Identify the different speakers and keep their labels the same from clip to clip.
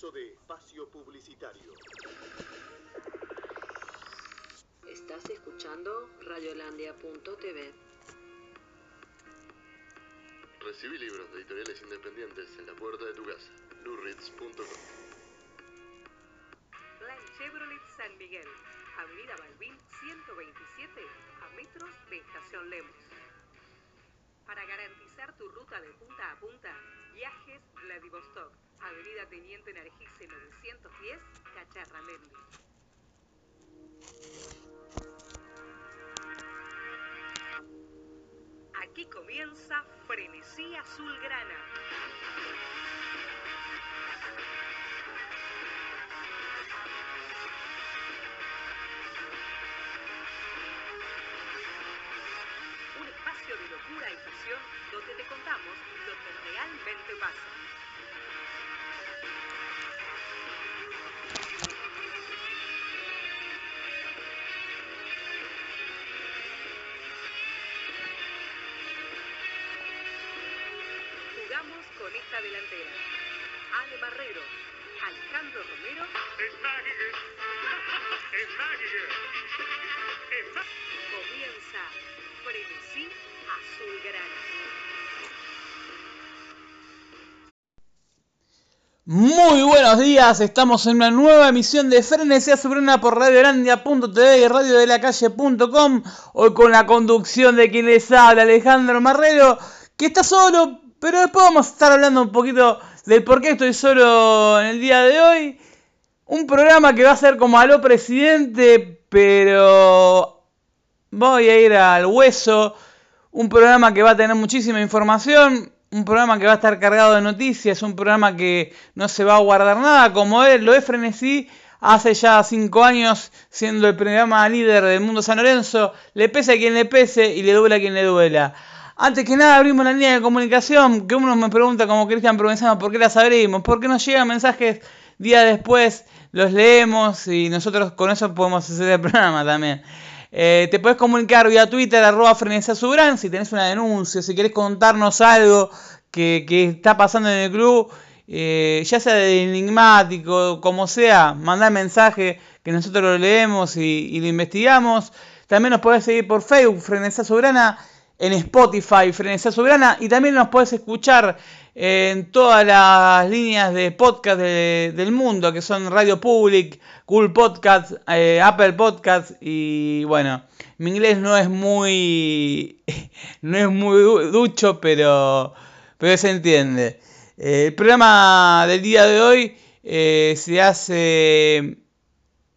Speaker 1: Comienzo de espacio publicitario.
Speaker 2: Estás escuchando radiolandia.tv.
Speaker 3: Recibí libros de editoriales independientes en la puerta de tu casa. lurritz.com
Speaker 4: Plan Chevrolet San Miguel, Avenida Balbín 127, a metros de Estación Lemos. Para garantizar tu ruta de punta a punta, Viajes Vladivostok, Avenida Teniente Nargise 910, Cacharramendi. Aquí comienza Frenesí Azulgrana. Un espacio de locura y pasión donde te contamos lo que realmente pasa. Delantera. Ale Marrero, Alejandro Romero. Comienza Frenesí Azulgrana.
Speaker 5: Muy buenos días, estamos en una nueva emisión de Frenesía Sobrana por radiolandia.tv y radiodelacalle.com Hoy con la conducción de quien les habla, Alejandro Marrero, que está solo, pero después vamos a estar hablando un poquito del por qué estoy solo en el día de hoy. Un programa que va a ser como a lo presidente, pero voy a ir al hueso. Un programa que va a tener muchísima información, un programa que va a estar cargado de noticias, un programa que no se va a guardar nada, como es, lo es Frenesí hace ya cinco años, siendo el programa líder del mundo San Lorenzo, le pese a quien le pese y le duela a quien le duela. Antes que nada abrimos la línea de comunicación, que uno me pregunta como Cristian Provenzano, ¿por qué las abrimos? Porque nos llegan mensajes día después, los leemos y nosotros con eso podemos hacer el programa también. Eh, te puedes comunicar vía Twitter, arroba Subran, si tenés una denuncia, si querés contarnos algo que, que está pasando en el club, eh, ya sea de enigmático, como sea, mandá mensaje que nosotros lo leemos y, y lo investigamos. También nos podés seguir por Facebook, Frenesá Sobrana, en Spotify, Frenesá Sobrana, y también nos podés escuchar en todas las líneas de podcast de- del mundo, que son Radio Public, Google Podcast, eh, Apple Podcast, y bueno, mi inglés no es muy, no es muy du- ducho, pero, pero se entiende. Eh, el programa del día de hoy eh, se hace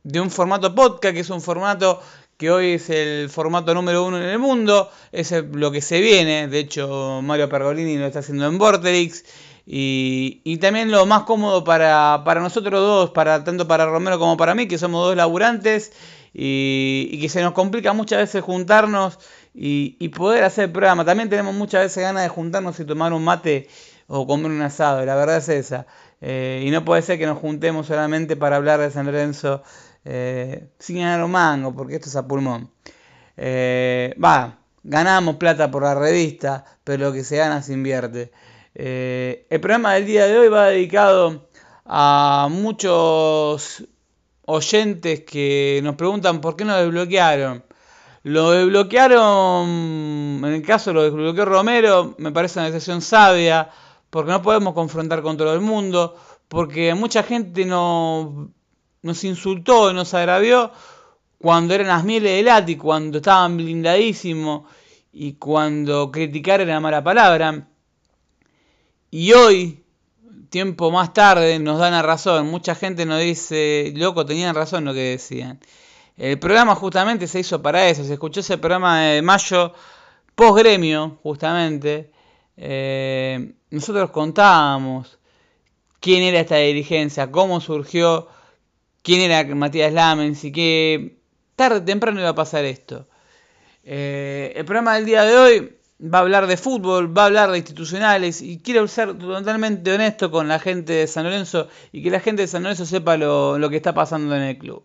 Speaker 5: de un formato podcast, que es un formato que hoy es el formato número uno en el mundo, es lo que se viene, de hecho Mario Pergolini lo está haciendo en Vorterix, y, y también lo más cómodo para, para nosotros dos, para, tanto para Romero como para mí, que somos dos laburantes, y, y que se nos complica muchas veces juntarnos y, y poder hacer el programa. También tenemos muchas veces ganas de juntarnos y tomar un mate o comer un asado, la verdad es esa. Eh, y no puede ser que nos juntemos solamente para hablar de San Lorenzo eh, sin ganar un mango, porque esto es a pulmón. Eh, Va, ganamos plata por la revista, pero lo que se gana se invierte. Eh, el programa del día de hoy va dedicado a muchos oyentes que nos preguntan por qué nos desbloquearon. Lo desbloquearon, en el caso lo desbloqueó Romero, me parece una decisión sabia, porque no podemos confrontar con todo el mundo, porque mucha gente no, nos insultó y nos agravió cuando eran las mieles del Lati, cuando estaban blindadísimos y cuando criticar era mala palabra. Y hoy, tiempo más tarde, nos dan la razón. Mucha gente nos dice, loco, tenían razón lo que decían. El programa justamente se hizo para eso. Se escuchó ese programa de mayo, post gremio, justamente. Eh, nosotros contábamos quién era esta dirigencia, cómo surgió, quién era Matías Lamens y que tarde o temprano iba a pasar esto. Eh, el programa del día de hoy va a hablar de fútbol, va a hablar de institucionales y quiero ser totalmente honesto con la gente de San Lorenzo y que la gente de San Lorenzo sepa lo, lo que está pasando en el club.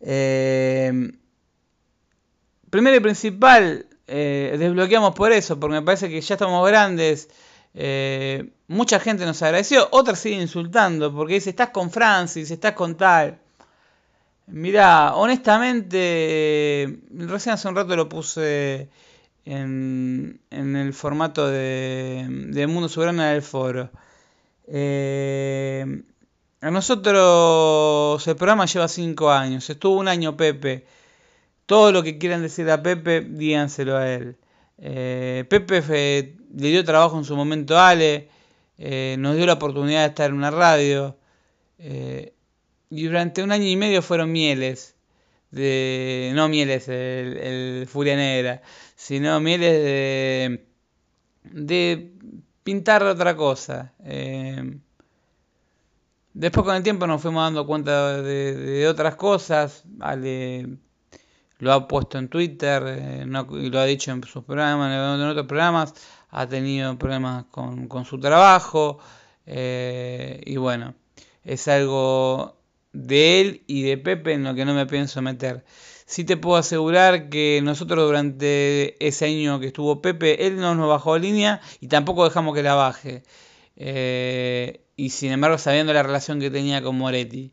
Speaker 5: Eh, primero y principal, eh, desbloqueamos por eso, porque me parece que ya estamos grandes, mucha gente nos agradeció, otras siguen insultando porque dice, estás con Francis, estás con tal. Mira, honestamente, recién hace un rato lo puse en, el formato de, de Mundo Soberano del foro. Eh, a nosotros el programa lleva 5 años, estuvo un año Pepe. Todo lo que quieran decir a Pepe, díganselo a él. Eh, Pepe le dio trabajo en su momento a Ale, eh, nos dio la oportunidad de estar en una radio. Eh, y durante un año y medio fueron mieles. De, no mieles, el, el Furia Negra, sino mieles de, de pintar otra cosa. después con el tiempo nos fuimos dando cuenta de, de otras cosas. Lo ha puesto en Twitter eh, y lo ha dicho en sus programas, en otros programas, ha tenido problemas con, su trabajo eh, y bueno, es algo de él y de Pepe en lo que no me pienso meter. Sí te puedo asegurar que nosotros durante ese año que estuvo Pepe, él no nos bajó línea y tampoco dejamos que la baje. Eh, y sin embargo sabiendo la relación que tenía con Moretti.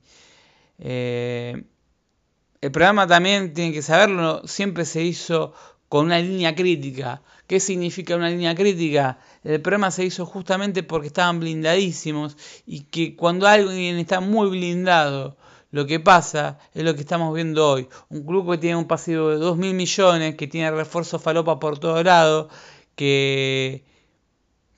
Speaker 5: El programa también, tiene que saberlo, siempre se hizo con una línea crítica. ¿Qué significa una línea crítica? El programa se hizo justamente porque estaban blindadísimos y que cuando alguien está muy blindado, lo que pasa es lo que estamos viendo hoy. Un club que tiene un pasivo de 2 mil millones, que tiene refuerzo falopa por todo lado, que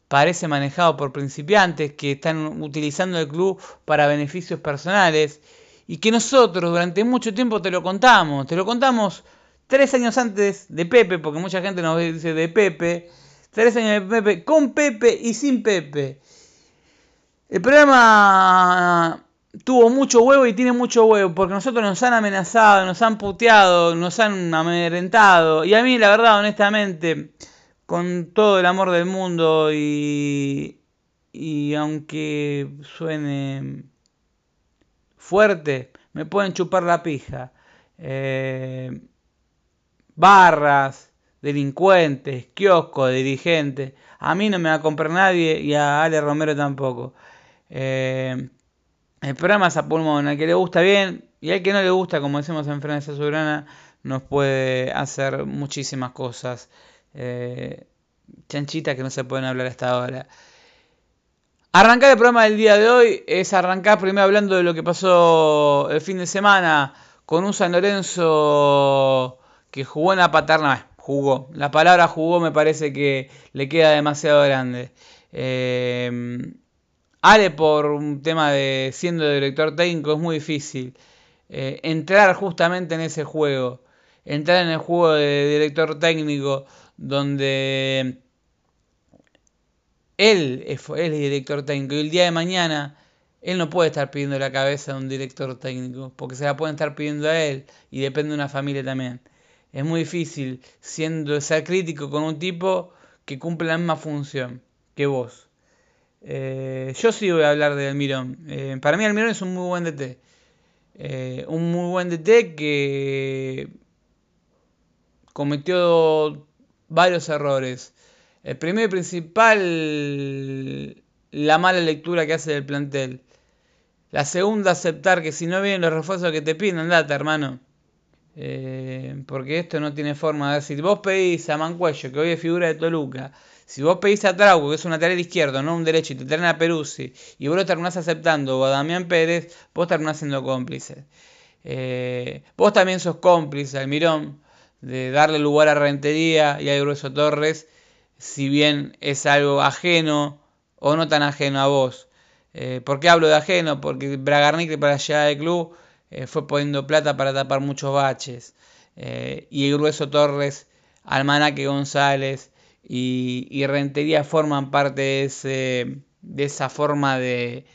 Speaker 5: parece manejado por principiantes, que están utilizando el club para beneficios personales y que nosotros durante mucho tiempo te lo contamos, te lo contamos tres años antes de Pepe, porque mucha gente nos dice de Pepe, tres años de Pepe, con Pepe y sin Pepe. El programa tuvo mucho huevo y tiene mucho huevo, porque nosotros nos han amenazado, nos han puteado, nos han amedrentado, y a mí la verdad, honestamente, con todo el amor del mundo y, y aunque suene fuerte, me pueden chupar la pija. Eh, barras, delincuentes, kioscos, dirigentes. A mí no me va a comprar nadie y a Ale Romero tampoco. Eh, el programa es a pulmón, al que le gusta bien y al que no le gusta, como decimos en Francia Soberana, nos puede hacer muchísimas cosas. Eh, chanchitas que no se pueden hablar hasta ahora. Arrancar el programa del día de hoy es arrancar primero hablando de lo que pasó el fin de semana con un San Lorenzo que jugó en la paterna. Jugó. La palabra jugó me parece que le queda demasiado grande. Eh, Ale por un tema de siendo director técnico es muy difícil. Eh, entrar justamente en ese juego. Entrar en el juego de director técnico donde él es, el director técnico y el día de mañana él no puede estar pidiendo la cabeza de un director técnico porque se la pueden estar pidiendo a él y depende de una familia también. Es muy difícil siendo ser crítico con un tipo que cumple la misma función que vos. Eh, yo sí voy a hablar de Almirón. Eh, para mí Almirón es un muy buen DT. Eh, un muy buen DT que cometió varios errores el primero y principal, la mala lectura que hace del plantel. La segunda, aceptar que si no vienen los refuerzos que te piden, andate, hermano. Eh, porque esto no tiene forma de decir. Vos pedís a Mancuello, que hoy es figura de Toluca. Si vos pedís a Trauco, que es un lateral izquierdo, no un derecho, y te traen a Peruzzi, y vos lo terminás aceptando, o a Damián Pérez, vos terminás siendo cómplice. Eh, vos también sos cómplice, Almirón, de darle lugar a Rentería y a Grueso Torres si bien es algo ajeno o no tan ajeno a vos. Eh, ¿Por qué hablo de ajeno? Porque Bragarnik para allá del club eh, fue poniendo plata para tapar muchos baches. Eh, y el Grueso Torres, Almanaque González y, y Rentería forman parte de, ese, de esa forma de,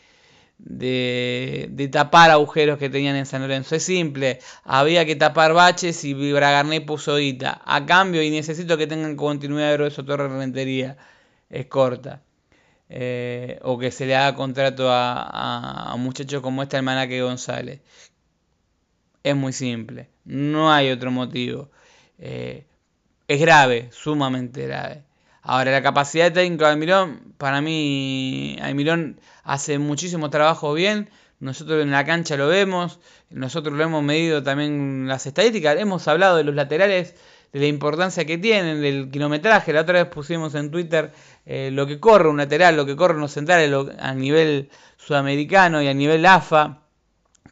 Speaker 5: de, tapar agujeros que tenían en San Lorenzo. Es simple, había que tapar baches y Bragarné puso guita. A cambio, y necesito que tengan continuidad de eso Torre Rentería, es corta. Eh, o que se le haga contrato a, a, muchachos como este Almanaque González. Es muy simple, no hay otro motivo. Eh, es grave, sumamente grave. Ahora, la capacidad técnica de Almirón, para mí, Almirón hace muchísimo trabajo bien. Nosotros en la cancha lo vemos, nosotros lo hemos medido también las estadísticas, hemos hablado de los laterales, de la importancia que tienen, del kilometraje. La otra vez pusimos en Twitter eh, lo que corre un lateral, lo que corre los centrales a nivel sudamericano y a nivel AFA.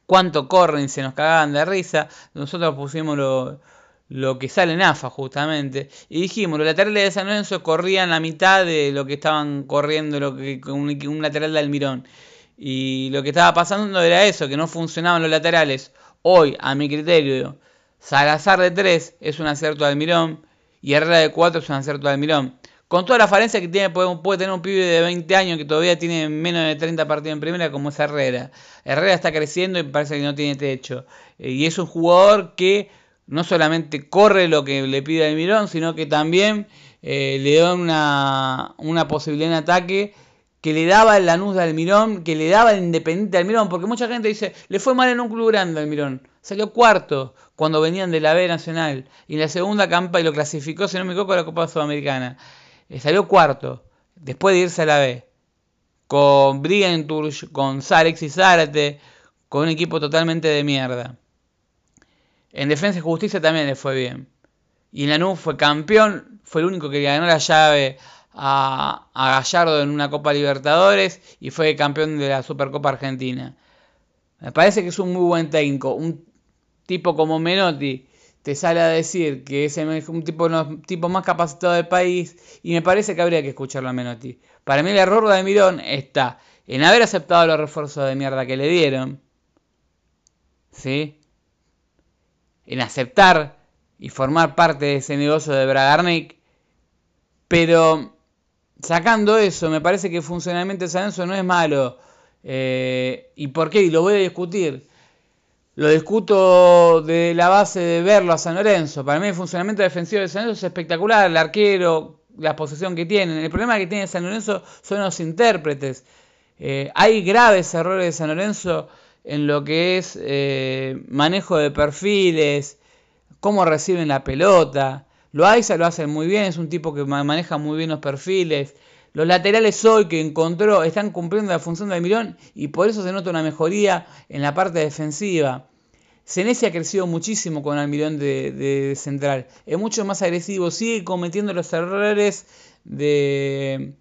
Speaker 5: Cuánto corren, se nos cagaban de risa. Nosotros pusimos lo, lo que sale en AFA justamente. Y dijimos, los laterales de San Lorenzo corrían la mitad de lo que estaban corriendo lo que, un, lateral de Almirón. Y lo que estaba pasando era eso, que no funcionaban los laterales. Hoy, a mi criterio, Salazar de 3 es un acierto de Almirón y Herrera de 4 es un acierto de Almirón. Con toda la falencia que tiene, puede, tener un pibe de 20 años que todavía tiene menos de 30 partidos en primera, como es Herrera. Herrera está creciendo y parece que no tiene techo. Eh, y es un jugador que no solamente corre lo que le pide Almirón, sino que también eh, le da una, una, posibilidad en ataque que le daba el Lanús de Almirón, que le daba el Independiente de Almirón, porque mucha gente dice, le fue mal en un club grande Almirón, salió cuarto cuando venían de la B Nacional, y en la segunda campa y lo clasificó, si no me equivoco, a la Copa Sudamericana, salió cuarto, después de irse a la B, con Brigenturch, con Sarex y Zárate, con un equipo totalmente de mierda. En Defensa y Justicia también le fue bien. Y en Lanús fue campeón, fue el único que ganó la llave a, Gallardo en una Copa Libertadores y fue campeón de la Supercopa Argentina. Me parece que es un muy buen técnico. Un tipo como Menotti te sale a decir que es un tipo, tipo más capacitado del país y me parece que habría que escucharlo a Menotti. Para mí el error de Mirón está en haber aceptado los refuerzos de mierda que le dieron. ¿Sí? en aceptar y formar parte de ese negocio de Bragarnik. Pero sacando eso, me parece que el funcionamiento de San Lorenzo no es malo. Eh, ¿Y por qué? Y lo voy a discutir. Lo discuto de la base de verlo a San Lorenzo. Para mí el funcionamiento defensivo de San Lorenzo es espectacular. El arquero, la posición que tienen. El problema que tiene San Lorenzo son los intérpretes. Eh, hay graves errores de San Lorenzo en lo que es eh, manejo de perfiles, cómo reciben la pelota. Loaiza lo hace muy bien, es un tipo que maneja muy bien los perfiles. Los laterales hoy que encontró están cumpliendo la función de Almirón y por eso se nota una mejoría en la parte defensiva. Senesi ha crecido muchísimo con Almirón de, de central. Es mucho más agresivo, sigue cometiendo los errores de,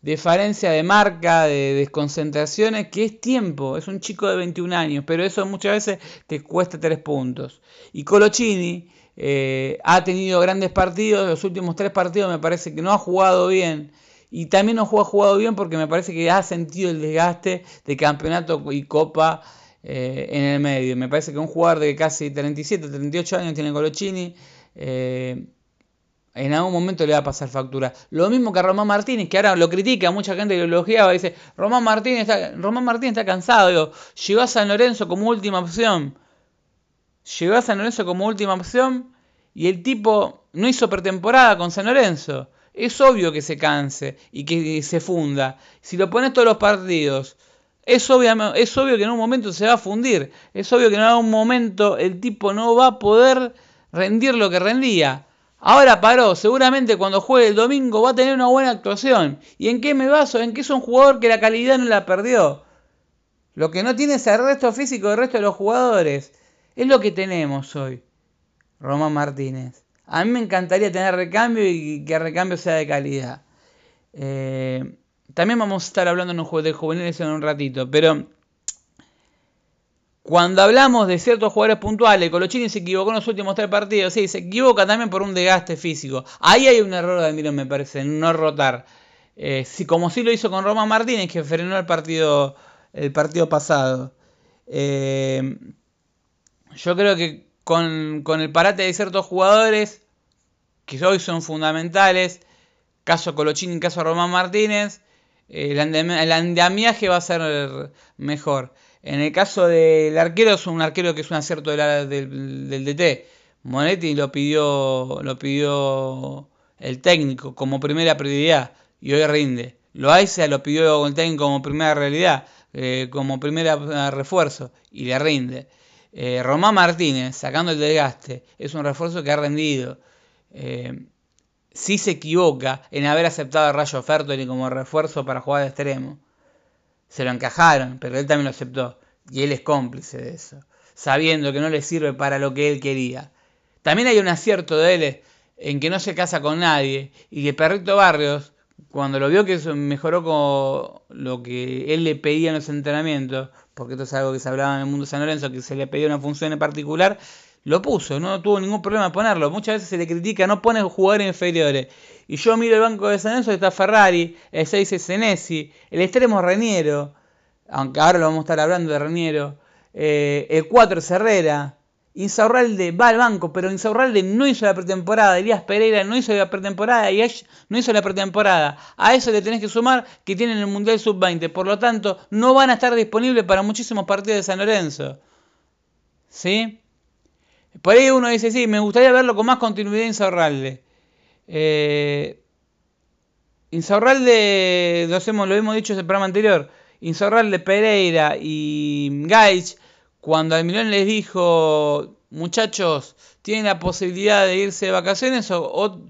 Speaker 5: de falencia de marca, de desconcentraciones, que es tiempo, es un chico de 21 años, pero eso muchas veces te cuesta 3 puntos. Y Colochini eh, ha tenido grandes partidos, los últimos 3 partidos me parece que no ha jugado bien. Y también no ha jugado bien porque me parece que ha sentido el desgaste de campeonato y copa eh, en el medio. Me parece que un jugador de casi 37, 38 años tiene Colochini. Eh, en algún momento le va a pasar factura. Lo mismo que a Román Martínez, que ahora lo critica, mucha gente lo elogiaba, dice, Román Martínez está, Román Martínez está cansado, llegó a San Lorenzo como última opción. Llegó a San Lorenzo como última opción y el tipo no hizo pretemporada con San Lorenzo. Es obvio que se canse y que se funda. Si lo pones todos los partidos, es obvio, es obvio que en un momento se va a fundir. Es obvio que en algún momento el tipo no va a poder rendir lo que rendía. Ahora paró, seguramente cuando juegue el domingo va a tener una buena actuación. ¿Y en qué me baso? En que es un jugador que la calidad no la perdió. Lo que no tiene es el resto físico del resto de los jugadores. Es lo que tenemos hoy. Román Martínez. A mí me encantaría tener recambio y que el recambio sea de calidad. Eh, también vamos a estar hablando de juveniles en un ratito, pero cuando hablamos de ciertos jugadores puntuales, Colochini se equivocó en los últimos tres partidos, sí, se equivoca también por un desgaste físico. Ahí hay un error de Almirón, me parece, en no rotar. Eh, como sí lo hizo con Roma Martínez, que frenó el partido, el partido pasado. Eh, yo creo que con, el parate de ciertos jugadores, que hoy son fundamentales, caso Colochini, caso Román Martínez, el, andamiaje va a ser mejor. En el caso del arquero, es un arquero que es un acierto del, del, DT. Monetti lo pidió, lo pidió el técnico como primera prioridad y hoy rinde. Loaiza lo pidió el técnico como primera realidad, eh, como primera eh, refuerzo y le rinde. Eh, Román Martínez, sacando el desgaste, es un refuerzo que ha rendido. Sí se equivoca en haber aceptado a Rayo Fertoli como refuerzo para jugar de extremo. Se lo encajaron, pero él también lo aceptó. Y él es cómplice de eso, sabiendo que no le sirve para lo que él quería. También hay un acierto de él en que no se casa con nadie y que Perrito Barrios, cuando lo vio que mejoró con lo que él le pedía en los entrenamientos, porque esto es algo que se hablaba en el mundo San Lorenzo, que se le pedía una función en particular, lo puso, no tuvo ningún problema en ponerlo. Muchas veces se le critica, no pone jugadores inferiores. Y yo miro el banco de San Lorenzo, está Ferrari, el 6 es Senesi, el extremo Reniero, aunque ahora lo vamos a estar hablando de Reniero, eh, el 4 es Herrera, Insaurralde va al banco, pero Insaurralde no hizo la pretemporada, Elías Pereira no hizo la pretemporada y Ash no hizo la pretemporada. A eso le tenés que sumar que tienen el Mundial Sub-20, por lo tanto no van a estar disponibles para muchísimos partidos de San Lorenzo. ¿Sí? Por ahí uno dice, sí, me gustaría verlo con más continuidad Insaurralde. Eh, Insaurralde, lo, hacemos, lo hemos dicho en el programa anterior, Insaurralde, Pereira y Gaich cuando Almirón les dijo, muchachos, tienen la posibilidad de irse de vacaciones o,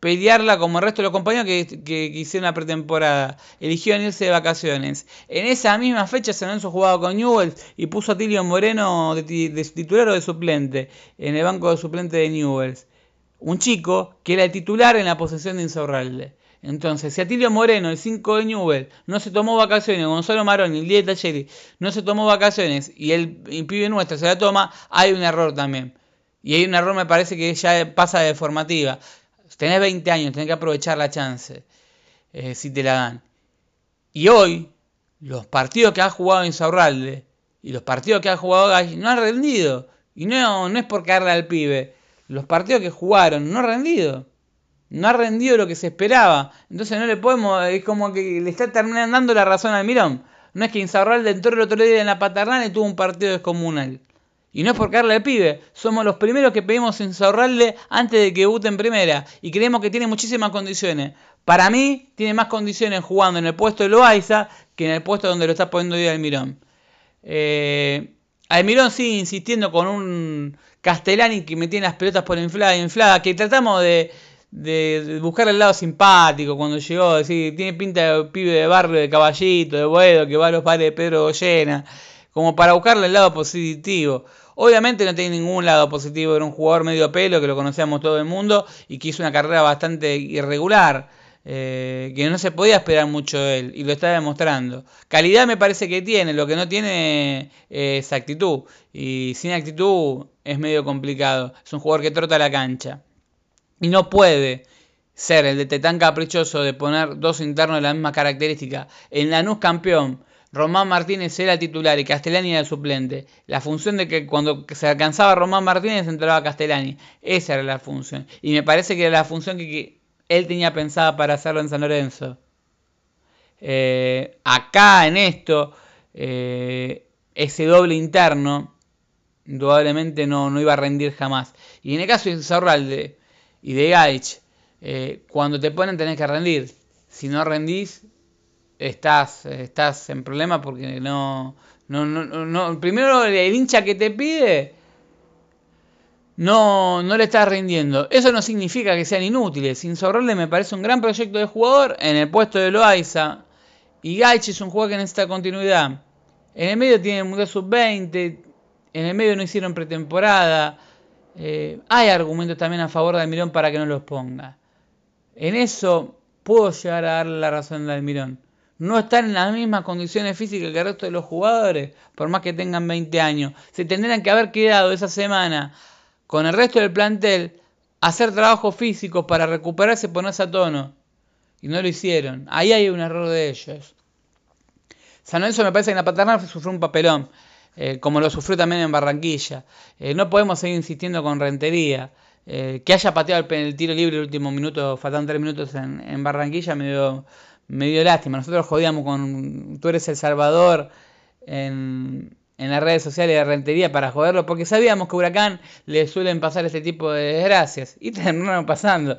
Speaker 5: pelearla como el resto de los compañeros que, que, hicieron la pretemporada. Eligieron irse de vacaciones. En esa misma fecha San Lorenzo jugaba con Newell's y puso a Tilio Moreno de, titular o de suplente en el banco de suplente de Newell's. Un chico que era el titular en la posesión de Insaurralde. Entonces, si Atilio Moreno, el 5 de Newell, no se tomó vacaciones, Gonzalo Maroni, el 10 de Talleri, no se tomó vacaciones y el, el pibe nuestro se la toma, hay un error también. Y hay un error, me parece que ya pasa de formativa. Tenés 20 años, tenés que aprovechar la chance, eh, si te la dan. Y hoy, los partidos que ha jugado Insaurralde y los partidos que ha jugado Gay no han rendido. Y no, no es por caerle al pibe. Los partidos que jugaron no han rendido no ha rendido lo que se esperaba. Entonces no le podemos, es como que le está terminando dando la razón al Mirón. No es que Insaurralde entró el otro día en la paternal y tuvo un partido descomunal. Y no es por carle al pibe, somos los primeros que pedimos Insaurralde antes de que debute en primera. Y creemos que tiene muchísimas condiciones. Para mí, tiene más condiciones jugando en el puesto de Loaiza que en el puesto donde lo está poniendo hoy Almirón. Eh, Almirón sigue insistiendo con un Castellani que me tiene las pelotas por inflada, inflada, que tratamos de, buscar el lado simpático cuando llegó, decir, tiene pinta de pibe de barrio, de caballito, de buedo, que va a los padres de Pedro Goyena, como para buscarle el lado positivo. Obviamente no tiene ningún lado positivo, era un jugador medio pelo que lo conocíamos todo el mundo y que hizo una carrera bastante irregular. Eh, que no se podía esperar mucho de él y lo está demostrando. Calidad me parece que tiene, lo que no tiene es actitud y sin actitud es medio complicado. Es un jugador que trota la cancha. Y no puede ser el de Tetán caprichoso de poner dos internos de la misma característica. En Lanús campeón, Román Martínez era titular y Castellani era el suplente. La función de que cuando se alcanzaba Román Martínez entraba Castellani. Esa era la función. Y me parece que era la función que, él tenía pensada para hacerlo en San Lorenzo. Eh, acá en esto, eh, ese doble interno, indudablemente no, no iba a rendir jamás. Y en el caso de Zorralde, y de Gaich, eh, cuando te ponen tenés que rendir. Si no rendís, estás, estás en problema porque no, no, no, no, primero el hincha que te pide no, no le estás rindiendo. Eso no significa que sean inútiles. Insaurralde me parece un gran proyecto de jugador en el puesto de Loaiza. Y Gaich es un jugador que necesita continuidad. En el medio tiene Mundial Sub-20. En el medio no hicieron pretemporada. Eh, hay argumentos también a favor de Almirón para que no los ponga. En eso puedo llegar a darle la razón a Almirón. No están en las mismas condiciones físicas que el resto de los jugadores, por más que tengan 20 años. Se tendrían que haber quedado esa semana con el resto del plantel hacer trabajo físico para recuperarse y ponerse a tono. Y no lo hicieron. Ahí hay un error de ellos. San me parece que en la paternal sufrió un papelón. Eh, como lo sufrió también en Barranquilla. Eh, no podemos seguir insistiendo con Rentería. Eh, que haya pateado el, tiro libre el último minuto, faltan tres minutos en, Barranquilla, me dio, me dio lástima. Nosotros jodíamos con, tú eres El Salvador en, en las redes sociales de Rentería para joderlo, porque sabíamos que a Huracán le suelen pasar este tipo de desgracias. Y terminaron pasando.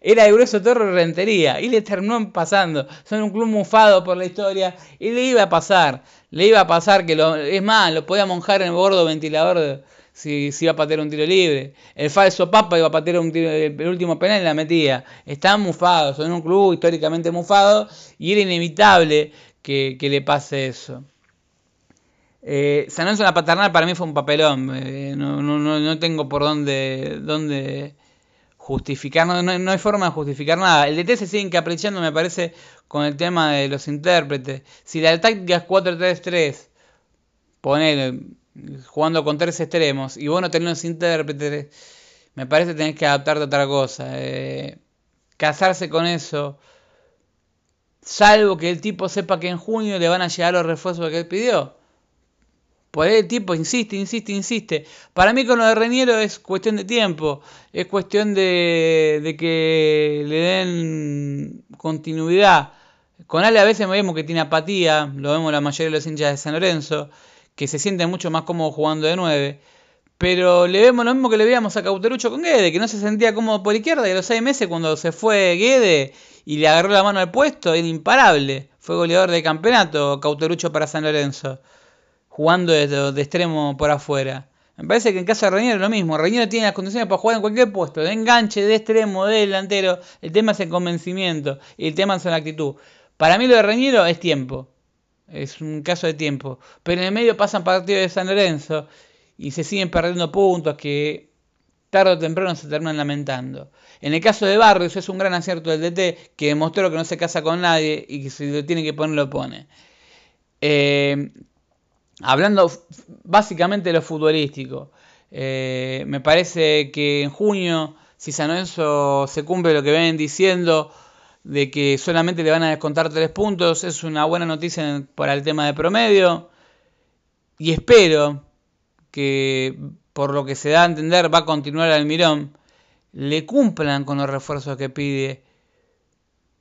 Speaker 5: Era de grueso torre Rentería, y le terminó pasando. Son un club mufado por la historia, y le iba a pasar. Le iba a pasar que lo. Es más, lo podía monjar en el gordo ventilador si, si iba a patear un tiro libre. El falso Papa iba a patear un tiro, el último penal y la metía. Estaban mufados, son un club históricamente mufado y era inevitable que, le pase eso. Eh, San Lorenzo en la paternal para mí fue un papelón. Eh, no, no, no, tengo por dónde, dónde justificar, no, no, hay forma de justificar nada. El DT se sigue encaprichando, me parece, con el tema de los intérpretes. Si la táctica es 4-3-3, poner jugando con tres extremos y vos no tenés los intérpretes, me parece que tenés que adaptarte a otra cosa. Eh, casarse con eso, salvo que el tipo sepa que en junio le van a llegar los refuerzos que él pidió. Por ahí el tipo insiste, insiste, insiste. Para mí con lo de Reñero es cuestión de tiempo. Es cuestión de, que le den continuidad. Con Ale a veces vemos que tiene apatía. Lo vemos la mayoría de los hinchas de San Lorenzo. Que se sienten mucho más cómodos jugando de 9. Pero le vemos lo mismo que le veíamos a Cauterucho con Guede. Que no se sentía cómodo por izquierda. Y a los seis meses cuando se fue Guede y le agarró la mano al puesto. Era imparable. Fue goleador de campeonato Cauterucho para San Lorenzo jugando de, extremo por afuera. Me parece que en caso de Reñero es lo mismo. Reñero tiene las condiciones para jugar en cualquier puesto, de enganche, de extremo, de delantero. El tema es el convencimiento y el tema es la actitud. Para mí lo de Reñero es tiempo. Es un caso de tiempo. Pero en el medio pasan partidos de San Lorenzo y se siguen perdiendo puntos que tarde o temprano se terminan lamentando. En el caso de Barrios es un gran acierto del DT que demostró que no se casa con nadie y que si lo tiene que poner lo pone. Eh, hablando básicamente de lo futbolístico, eh, me parece que en junio, si San Lorenzo se cumple lo que ven diciendo, de que solamente le van a descontar tres puntos, es una buena noticia para el tema de promedio. Y espero que, por lo que se da a entender, va a continuar Almirón, le cumplan con los refuerzos que pide.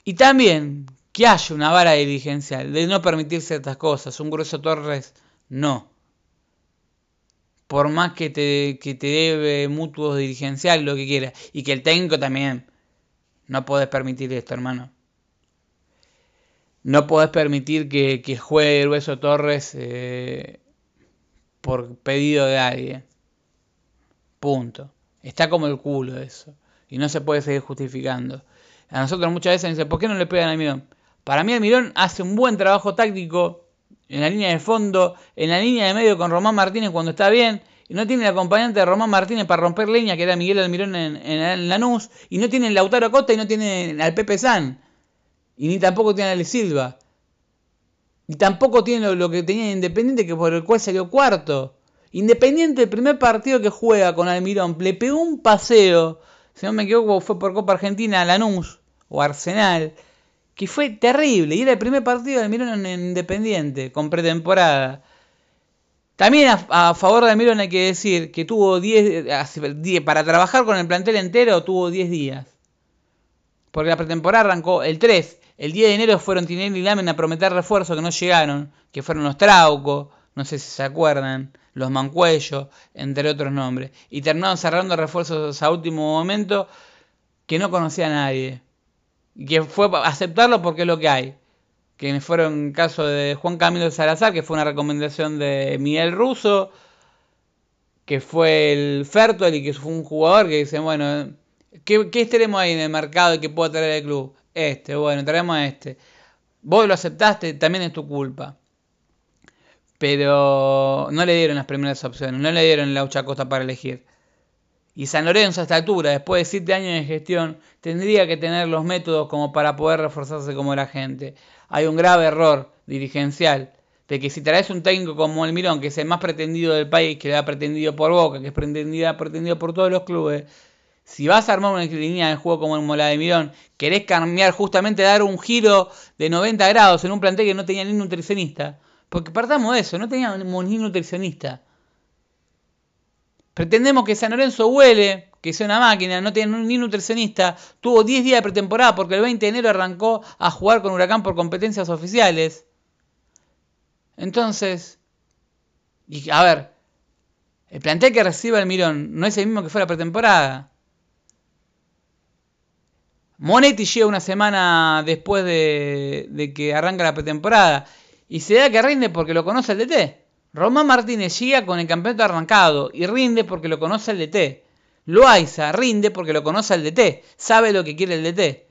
Speaker 5: Y también que haya una vara dirigencial de no permitir ciertas cosas. Un grueso Torres no. Por más que te, que te debe mutuos dirigencial, lo que quieras. Y que el técnico también. No podés permitir esto, hermano. No podés permitir que, que juegue el Hueso Torres eh, por pedido de alguien. Punto. Está como el culo eso. Y no se puede seguir justificando. A nosotros muchas veces nos dicen, ¿por qué no le pegan a Mirón? Para mí Mirón hace un buen trabajo táctico en la línea de fondo, en la línea de medio con Román Martínez cuando está bien, no tiene el acompañante de Román Martínez para romper leña, que era Miguel Almirón en, Lanús, y no tiene Lautaro Costa y no tiene al Pepe San, y ni tampoco tiene al Silva, y tampoco tiene lo, que tenía Independiente, que por el cual salió cuarto. Independiente, el primer partido que juega con Almirón, le pegó un paseo, si no me equivoco, fue por Copa Argentina a Lanús o Arsenal que fue terrible. Y era el primer partido de Almirón en Independiente, con pretemporada. También a, favor de Almirón hay que decir que tuvo 10, para trabajar con el plantel entero tuvo 10 días. Porque la pretemporada arrancó el 3. El 10 de enero fueron Tinelli y Lamen a prometer refuerzos que no llegaron, que fueron los Trauco, no sé si se acuerdan, los Mancuello, entre otros nombres. Y terminaron cerrando refuerzos a último momento que no conocía a nadie. Y que fue aceptarlo porque es lo que hay. Que fueron caso de Juan Camilo Salazar, que fue una recomendación de Miguel Russo, que fue el Fertol y que fue un jugador que dice, bueno, ¿qué, qué tenemos ahí en el mercado y que pueda traer el club? Este, bueno, traemos a este. Vos lo aceptaste, también es tu culpa. Pero no le dieron las primeras opciones, no le dieron la Costa para elegir. Y San Lorenzo a esta altura, después de 7 años de gestión, tendría que tener los métodos como para poder reforzarse como la gente. Hay un grave error dirigencial de que si traes un técnico como el Mirón, que es el más pretendido del país, que le ha pretendido por Boca, que es pretendido, por todos los clubes, si vas a armar una línea de juego como la de Mirón, querés cambiar justamente, dar un giro de 90 grados en un plantel que no tenía ni nutricionista. Porque partamos de eso, no teníamos ni nutricionista. Pretendemos que San Lorenzo huele, que sea una máquina, no tiene ni nutricionista. Tuvo 10 días de pretemporada porque el 20 de enero arrancó a jugar con Huracán por competencias oficiales. Entonces, y a ver, el plantel que recibe el Mirón no es el mismo que fue la pretemporada. Monetti llega una semana después de, de, que arranca la pretemporada y se da que rinde porque lo conoce el DT. Román Martínez llega con el campeonato arrancado y rinde porque lo conoce el DT. Loaiza rinde porque lo conoce el DT, sabe lo que quiere el DT.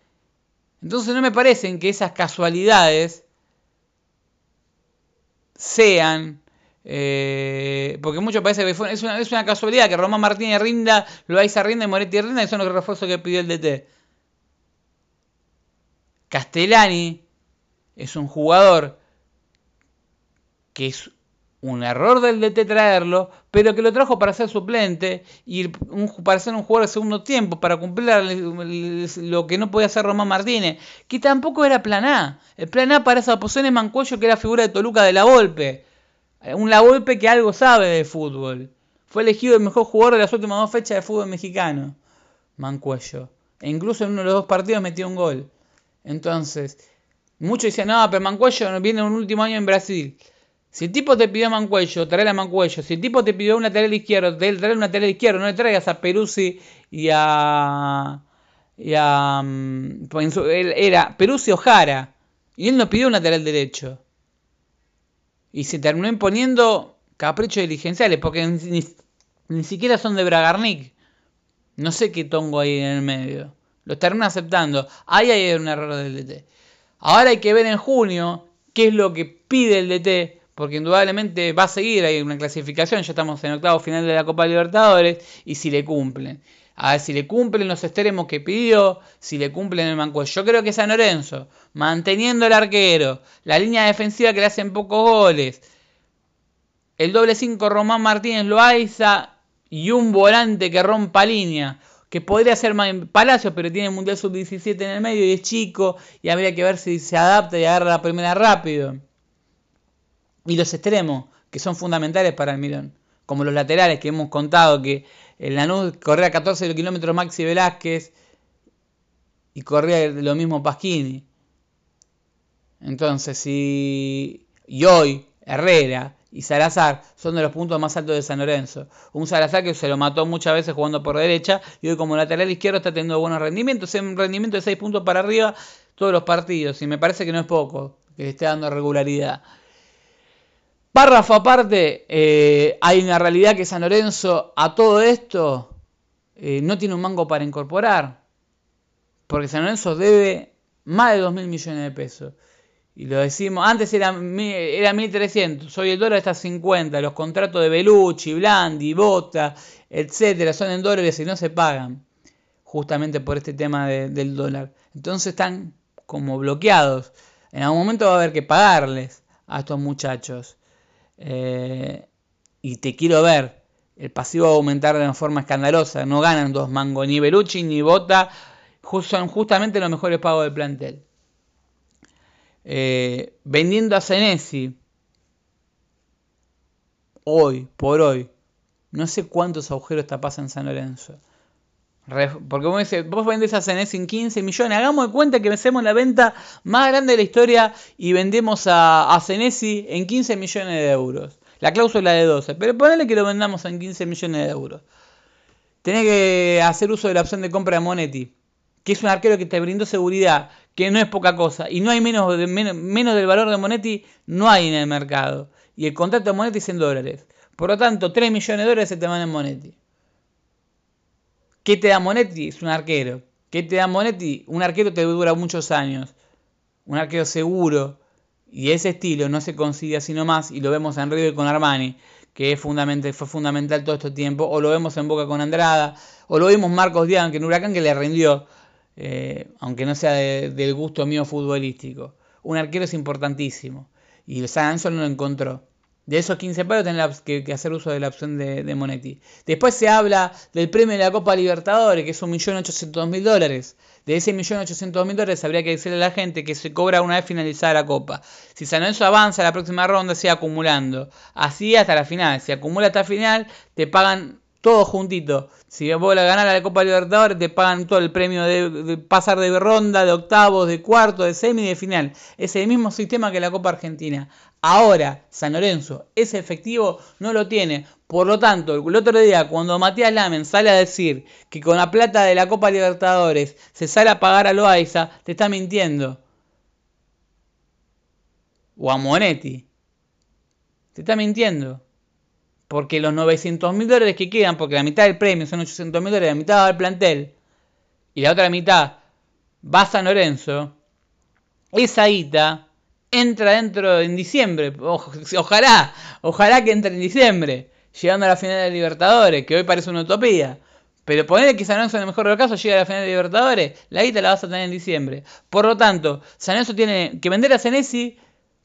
Speaker 5: Entonces no me parecen que esas casualidades sean eh, porque mucho parece que es una, es una casualidad que Román Martínez rinda, Loaiza rinda y Moretti rinda, y son los refuerzos que pidió el DT. Castellani es un jugador que es un error del DT traerlo, pero que lo trajo para ser suplente y para ser un jugador de segundo tiempo, para cumplir lo que no podía hacer Román Martínez, que tampoco era plan A. El plan A para esa posición es Mancuello, que era figura de Toluca de la Volpe. Un La Volpe que algo sabe de fútbol. Fue elegido el mejor jugador de las últimas dos fechas de fútbol mexicano, Mancuello. E incluso en uno de los dos partidos metió un gol. Entonces, muchos dicen, no, pero Mancuello viene un último año en Brasil. Si el tipo te pidió Mancuello, trae a Mancuello. Si el tipo te pidió un lateral izquierdo, trae un lateral izquierdo. No le traigas a Peruzzi y a. Y a. Mm, era Peruzzi o Jara. Y él no pidió un lateral derecho. Y se terminó imponiendo caprichos diligenciales, porque ni, siquiera son de Bragarnik. No sé qué tongo ahí en el medio. Lo terminó aceptando. Ahí hay un error del DT. Ahora hay que ver en junio qué es lo que pide el DT porque indudablemente va a seguir, hay una clasificación, ya estamos en octavo final de la Copa Libertadores, y si le cumplen. A ver si le cumplen los extremos que pidió, si le cumplen el manco. Yo creo que San Lorenzo, manteniendo el arquero, la línea defensiva que le hacen pocos goles, el doble 5 Román Martínez Loaiza y un volante que rompa línea, que podría ser Palacios, pero tiene Mundial Sub-17 en el medio y es chico, y habría que ver si se adapta y agarra la primera rápido. Y los extremos, que son fundamentales para el Mirón, como los laterales que hemos contado, que el Lanús corría 14 kilómetros Maxi Velázquez y corría lo mismo Pasquini. Entonces, si y hoy Herrera y Salazar son de los puntos más altos de San Lorenzo. Un Salazar que se lo mató muchas veces jugando por derecha y hoy como lateral izquierdo está teniendo buenos rendimientos, en un rendimiento de 6 puntos para arriba todos los partidos y me parece que no es poco, que esté dando regularidad. Párrafo aparte, eh, hay una realidad que San Lorenzo a todo esto eh, no tiene un mango para incorporar. Porque San Lorenzo debe más de 2 mil millones de pesos. Y lo decimos, antes era, era 1300, hoy el dólar está a 50. Los contratos de Belucci, Blandi, Bota, etcétera, son en dólares y no se pagan. Justamente por este tema del dólar. Entonces están como bloqueados. En algún momento va a haber que pagarles a estos muchachos. Eh, y te quiero ver. El pasivo va a aumentar de una forma escandalosa. No ganan dos mangos, ni Belucci ni Bota. Son justamente los mejores pagos del plantel. Eh, vendiendo a Senesi. Hoy, por hoy. No sé cuántos agujeros tapas en San Lorenzo. Porque vos, dices, vos vendés a Senesi en 15 millones. Hagamos de cuenta que hacemos la venta más grande de la historia y vendemos a, a en 15 millones de euros. La cláusula de 12. Pero ponele que lo vendamos en 15 millones de euros. Tenés que hacer uso de la opción de compra de Monetti. Que es un arquero que te brindó seguridad. Que no es poca cosa. Y no hay menos del valor de Monetti. No hay en el mercado. Y el contrato de Monetti es en dólares. Por lo tanto, 3 millones de dólares se te van en Monetti. ¿Qué te da Monetti? Es un arquero. ¿Qué te da Monetti? Un arquero te dura muchos años. Un arquero seguro. Y ese estilo no se consigue así nomás. Y lo vemos en River con Armani, que es fundamental, fue fundamental todo este tiempo. O lo vemos en Boca con Andrada. O lo vimos Marcos Díaz, que en Huracán que le rindió. Eh, aunque no sea del gusto mío futbolístico. Un arquero es importantísimo. Y San no lo encontró. De esos 15 palos tenés que, hacer uso de la opción de, Monetti. Después se habla del premio de la Copa Libertadores, que es 1.800.000 dólares. De ese 1.800.000 dólares habría que decirle a la gente que se cobra una vez finalizada la Copa. Si San Lorenzo avanza a la próxima ronda, sigue acumulando. Así hasta la final. Si acumula hasta la final, te pagan todo juntito. Si vos la ganar la Copa Libertadores, te pagan todo el premio de, pasar de ronda, de octavos, de cuarto, de semi de final. Es el mismo sistema que la Copa Argentina. Ahora, San Lorenzo, ese efectivo no lo tiene. Por lo tanto, el otro día, cuando Matías Lamen sale a decir que con la plata de la Copa Libertadores se sale a pagar a Loaiza, te está mintiendo. O a Monetti. Te está mintiendo. Porque los 900 mil dólares que quedan, porque la mitad del premio son 800 mil dólares, la mitad va al plantel y la otra mitad va a San Lorenzo, esa guita entra dentro en diciembre. ojalá, ojalá que entre en diciembre, llegando a la final de Libertadores, que hoy parece una utopía. Pero poner que San Lorenzo en el mejor de los casos llega a la final de Libertadores, la guita la vas a tener en diciembre. Por lo tanto, San Lorenzo tiene que vender a Senesi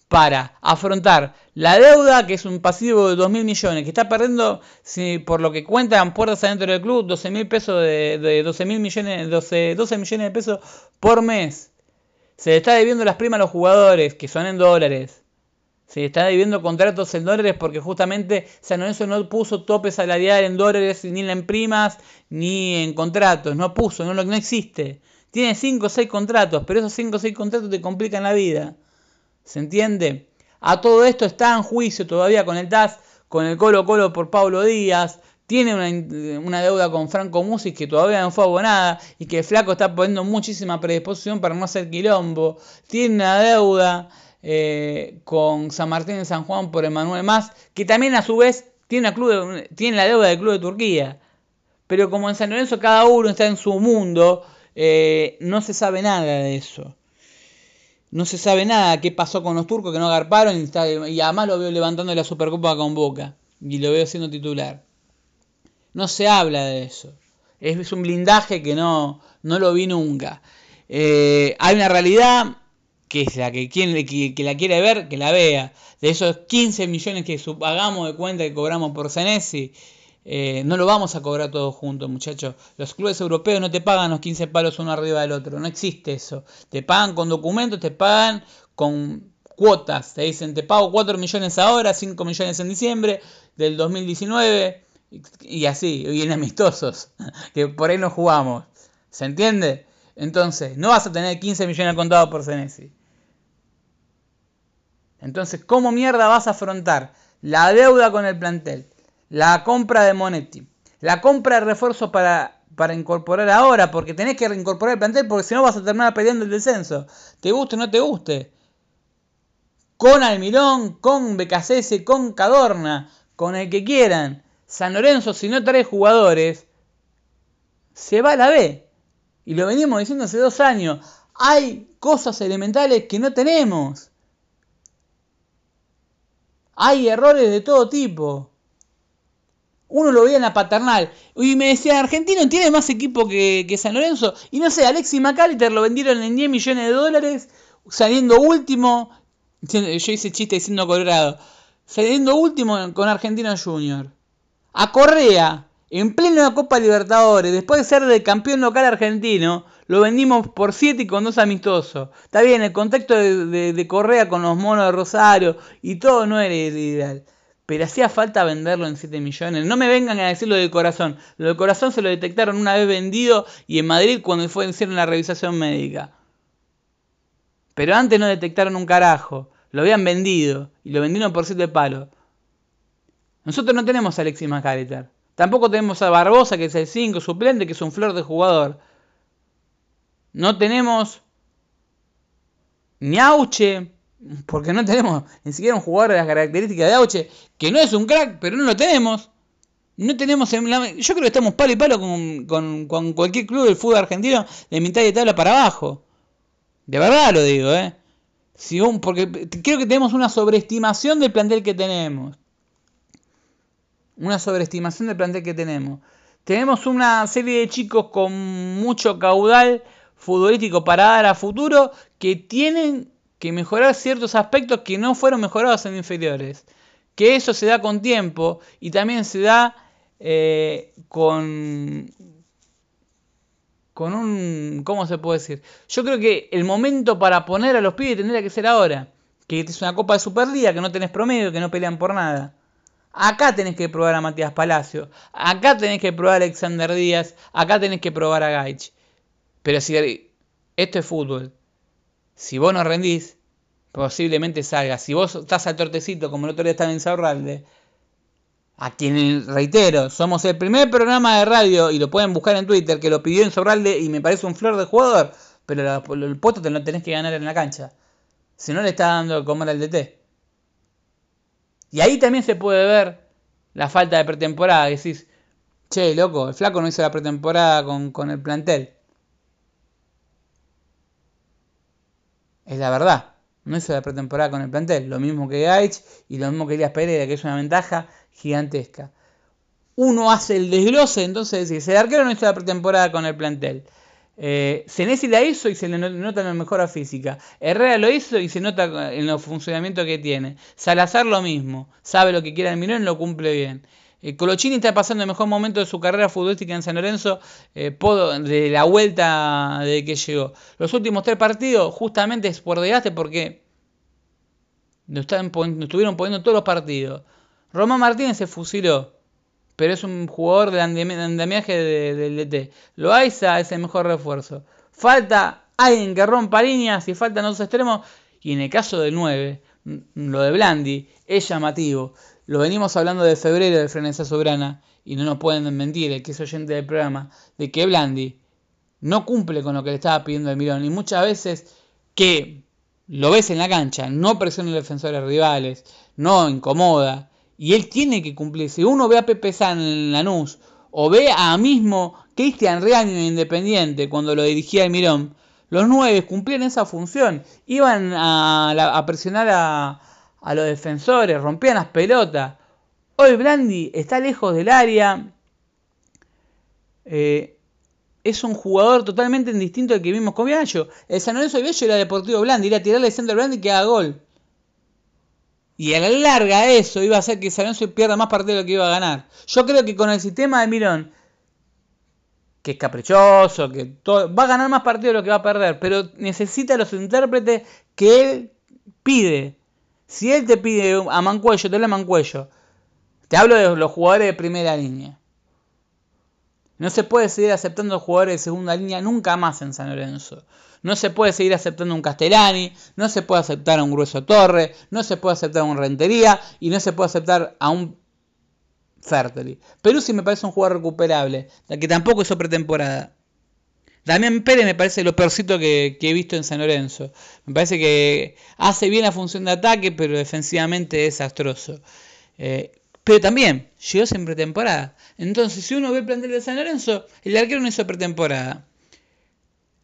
Speaker 5: para afrontar la deuda, que es un pasivo de 2 mil millones, que está perdiendo, si, por lo que cuentan puertas adentro del club, 12 mil pesos de, de 12 mil millones, 12, 12 millones de pesos por mes. Se le está debiendo las primas a los jugadores, que son en dólares. Se le está debiendo contratos en dólares porque justamente San Lorenzo no puso tope salarial en dólares ni en primas ni en contratos. No puso, no, no existe. Tiene 5 o 6 contratos, pero esos 5 o 6 contratos te complican la vida. ¿Se entiende? A todo esto está en juicio todavía con el TAS, con el Colo Colo por Pablo Díaz. Tiene una, deuda con Franco Musi que todavía no fue abonada y que el Flaco está poniendo muchísima predisposición para no hacer quilombo. Tiene una deuda eh, con San Martín de San Juan por Emanuel Más, que también a su vez tiene, club tiene la deuda del Club de Turquía. Pero como en San Lorenzo cada uno está en su mundo, eh, no se sabe nada de eso. No se sabe nada qué pasó con los turcos que no agarparon y, y además lo veo levantando la Supercopa con Boca y lo veo siendo titular. No se habla de eso. Es, un blindaje que no, no lo vi nunca. Eh, hay una realidad que es la que, quien, que, la quiere ver, que la vea. De esos 15 millones que pagamos de cuenta que cobramos por Senesi, eh, no lo vamos a cobrar todos juntos, muchachos. Los clubes europeos no te pagan los 15 palos uno arriba del otro. No existe eso. Te pagan con documentos, te pagan con cuotas. Te dicen, te pago 4 millones ahora, 5 millones en diciembre del 2019. Y así, bien amistosos. Que por ahí no jugamos. ¿Se entiende? Entonces, no vas a tener 15 millones contados por Senesi. Entonces, ¿cómo mierda vas a afrontar la deuda con el plantel? La compra de Monetti, la compra de refuerzo para, para incorporar ahora, porque tenés que reincorporar el plantel, porque si no vas a terminar peleando el descenso. Te guste o no te guste. Con Almirón, con Becasese, con Cadorna, con el que quieran. San Lorenzo, si no trae jugadores, se va a la B. Y lo venimos diciendo hace dos años. Hay cosas elementales que no tenemos. Hay errores de todo tipo. Uno lo veía en la paternal. Y me decía, Argentino tiene más equipo que, San Lorenzo. Y no sé, Alexis McAllister lo vendieron en 10 millones de dólares, saliendo último. Yo hice chiste diciendo Colorado. Saliendo último con Argentino Junior. A Correa, en plena Copa Libertadores, después de ser del campeón local argentino, lo vendimos por 7 y con 2 amistosos. Está bien, el contexto de, de Correa con los monos de Rosario y todo no era ideal pero hacía falta venderlo en 7 millones. No me vengan a decir lo del corazón. Lo del corazón se lo detectaron una vez vendido y en Madrid cuando fue hicieron la revisación médica. Pero antes no detectaron un carajo. Lo habían vendido y lo vendieron por 7 palos. Nosotros no tenemos a Alexis McAllister. Tampoco tenemos a Barbosa, que es el 5 suplente, que es un flor de jugador. No tenemos ni Auche, porque no tenemos ni siquiera un jugador de las características de Auche, que no es un crack, pero no lo tenemos. No tenemos. Yo creo que estamos palo y palo con, cualquier club del fútbol argentino de mitad de tabla para abajo. De verdad lo digo, ¿eh? Si porque creo que tenemos una sobreestimación del plantel que tenemos. Una sobreestimación del plantel que tenemos. Tenemos una serie de chicos con mucho caudal futbolístico para dar a futuro que tienen que mejorar ciertos aspectos que no fueron mejorados en inferiores. Que eso se da con tiempo y también se da eh, con, con un... ¿Cómo se puede decir? Yo creo que el momento para poner a los pibes tendría que ser ahora. Que es una Copa de Superliga, que no tenés promedio, que no pelean por nada. Acá tenés que probar a Matías Palacio. Acá tenés que probar a Alexander Díaz. Acá tenés que probar a Gaich. Pero si esto es fútbol. Si vos no rendís, posiblemente salga. Si vos estás al tortecito, como el otro día estaba en Saurralde, a quien reitero, somos el primer programa de radio, y lo pueden buscar en Twitter, que lo pidió en Saurralde y me parece un flor de jugador, pero el puesto te lo tenés que ganar en la cancha. Si no le está dando de comer al DT. Y ahí también se puede ver la falta de pretemporada. Decís, che, loco, el flaco no hizo la pretemporada con, con el plantel. Es la verdad. No hizo la pretemporada con el plantel. Lo mismo que Gaich y lo mismo que Elias Pereira, que es una ventaja gigantesca. Uno hace el desglose, entonces decís, el arquero no hizo la pretemporada con el plantel. Eh, la hizo y se le nota en la mejora física. Herrera lo hizo y se nota en el funcionamiento que tiene. Salazar lo mismo. Sabe lo que quiere el Mirón y lo cumple bien. Eh, está pasando el mejor momento de su carrera futbolística en San Lorenzo eh, de la vuelta de que llegó. Los últimos tres partidos justamente es por desgaste porque nos, estuvieron poniendo todos los partidos. Román Martínez se fusiló, pero es un jugador de andamiaje del DT. Loaiza es el mejor refuerzo. Falta alguien que rompa líneas y faltan dos extremos. Y en el caso del 9, lo de Blandi es llamativo. Lo venimos hablando de febrero de Frenesa Sobrana y no nos pueden mentir, el que es oyente del programa, de que Blandi no cumple con lo que le estaba pidiendo el Mirón y muchas veces que lo ves en la cancha, no presiona a los defensores rivales, no incomoda y él tiene que cumplir. Si uno ve a Pepe San en Lanús o ve a mismo Cristian Reaño Independiente cuando lo dirigía el Mirón, los nueve cumplían esa función, iban a, a presionar a, a los defensores, rompían las pelotas. Hoy Blandi está lejos del área. Eh, es un jugador totalmente distinto al que vimos con Biancho. El San Lorenzo de Bello era Deportivo Blandi, era tirarle a Blandi que haga gol. Y a la larga eso iba a hacer que San Lorenzo pierda más partido de lo que iba a ganar. Yo creo que con el sistema de Mirón, que es caprichoso, que todo, va a ganar más partidos de lo que va a perder, pero necesita los intérpretes que él pide. Si él te pide a Mancuello, te a Mancuello. Te hablo de los jugadores de primera línea. No se puede seguir aceptando jugadores de segunda línea nunca más en San Lorenzo. No se puede seguir aceptando un Castellani, no se puede aceptar a un Grueso Torre, no se puede aceptar a un Rentería y no se puede aceptar a un Fertoli. Perú sí me parece un jugador recuperable, que tampoco hizo pretemporada. Damián Pérez me parece lo peorcito que, he visto en San Lorenzo. Me parece que hace bien la función de ataque, pero defensivamente es desastroso. Eh, pero también llegó sin pretemporada. Entonces, si uno ve el plantel de San Lorenzo, el arquero no hizo pretemporada.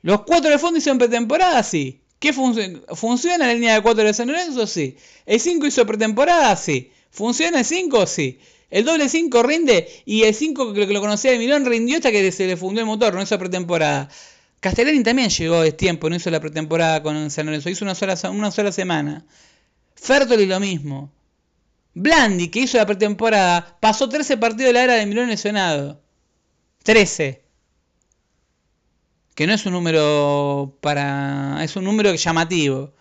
Speaker 5: Los cuatro de fondo hicieron pretemporada, sí. ¿Qué ¿Funciona la línea de cuatro de San Lorenzo? Sí. ¿El 5 hizo pretemporada? Sí. ¿Funciona el 5? Sí. El doble 5 rinde y el 5 que lo conocía de Milón rindió hasta que se le fundió el motor, no hizo pretemporada. Castellani también llegó de tiempo, no hizo la pretemporada con San Lorenzo, hizo una sola, una sola semana. Fertoli lo mismo. Blandi, que hizo la pretemporada, pasó 13 partidos de la era de Milón lesionado. 13. Que no es un número para. es un número llamativo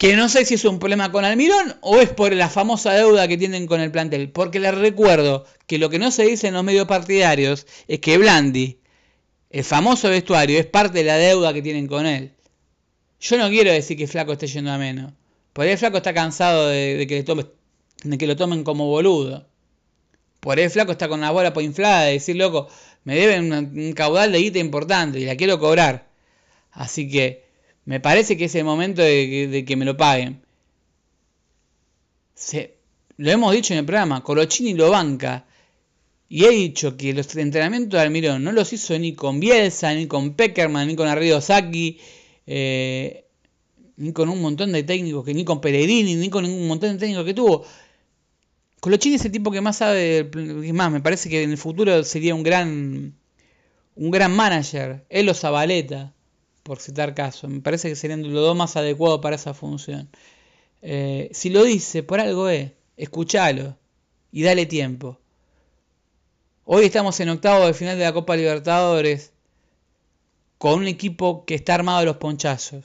Speaker 5: que no sé si es un problema con Almirón o es por la famosa deuda que tienen con el plantel. Porque les recuerdo que lo que no se dice en los medios partidarios es que Blandi, el famoso vestuario, es parte de la deuda que tienen con él. Yo no quiero decir que Flaco esté yendo a menos. Por ahí Flaco está cansado de, que, que lo tomen como boludo. Por ahí Flaco está con la bola inflada de decir, loco, me deben un caudal de guita importante y la quiero cobrar. Así que me parece que es el momento de, que me lo paguen. lo hemos dicho en el programa, Colochini lo banca. Y he dicho que los entrenamientos de Almirón no los hizo ni con Bielsa, ni con Peckerman, ni con Arrido Saki, eh, ni con un montón de técnicos, que ni con Pellegrini, ni con un montón de técnicos que tuvo. Colochini es el tipo que más sabe, es más, me parece que en el futuro sería un gran, un gran manager. Él lo Zabaleta por citar caso. Me parece que serían los dos más adecuados para esa función. Eh, si lo dice, por algo es, escúchalo y dale tiempo. Hoy estamos en octavo de final de la Copa Libertadores con un equipo que está armado de los ponchazos.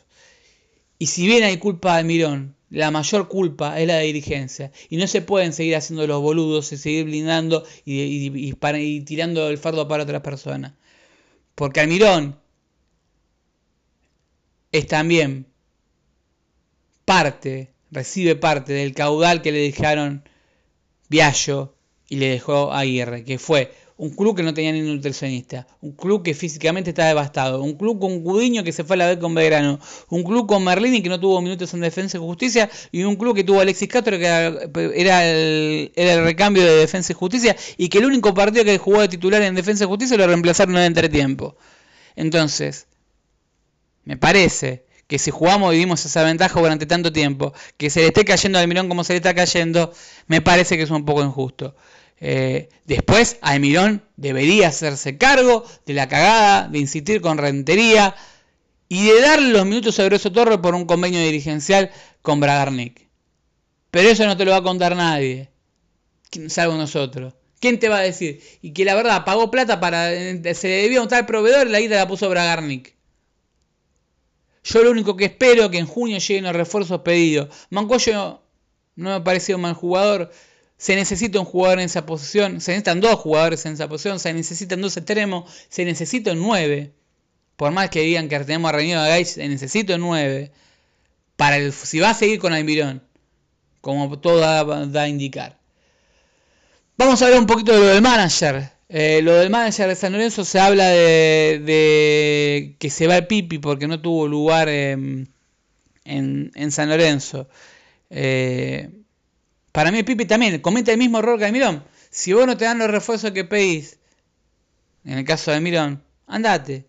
Speaker 5: Y si bien hay culpa de Mirón, la mayor culpa es la de dirigencia. Y no se pueden seguir haciendo los boludos y seguir blindando y, tirando el fardo para otras personas. Porque Almirón es también parte, recibe parte del caudal que le dejaron Viallo y le dejó Aguirre, que fue Un club que no tenía ni nutricionista. Un club que físicamente está devastado. Un club con Gudiño que se fue a la vez con Belgrano. Un club con Merlini que no tuvo minutos en defensa y justicia. Y un club que tuvo Alexis Castro que era el, era el recambio de defensa y justicia. Y que el único partido que jugó de titular en defensa y justicia lo reemplazaron en entretiempo. Entonces, me parece que si jugamos y dimos esa ventaja durante tanto tiempo, que se le esté cayendo al Mirón como se le está cayendo, me parece que es un poco injusto. Eh, después, Almirón debería hacerse cargo de la cagada, de insistir con rentería y de darle los minutos a Grosso Torre por un convenio dirigencial con Bragarnik. Pero eso no te lo va a contar nadie, salvo nosotros. ¿Quién te va a decir? Y que la verdad pagó plata para. Se le debía un tal proveedor y la guita la puso Bragarnik. Yo lo único que espero es que en junio lleguen los refuerzos pedidos. Mancoyo no me ha parecido mal jugador. Se necesita un jugador en esa posición. Se necesitan dos jugadores en esa posición. Se necesitan dos extremos. Se necesita un nueve. Por más que digan que tenemos a a Gais, se necesita un nueve. Para el, si va a seguir con Almirón. Como todo da, a indicar. Vamos a hablar un poquito de lo del manager. Eh, lo del manager de San Lorenzo se habla de, que se va el Pipi porque no tuvo lugar en, en, San Lorenzo. Eh, para mí Pipi también comete el mismo error que Almirón. Si vos no te dan los refuerzos que pedís, en el caso de Almirón, andate.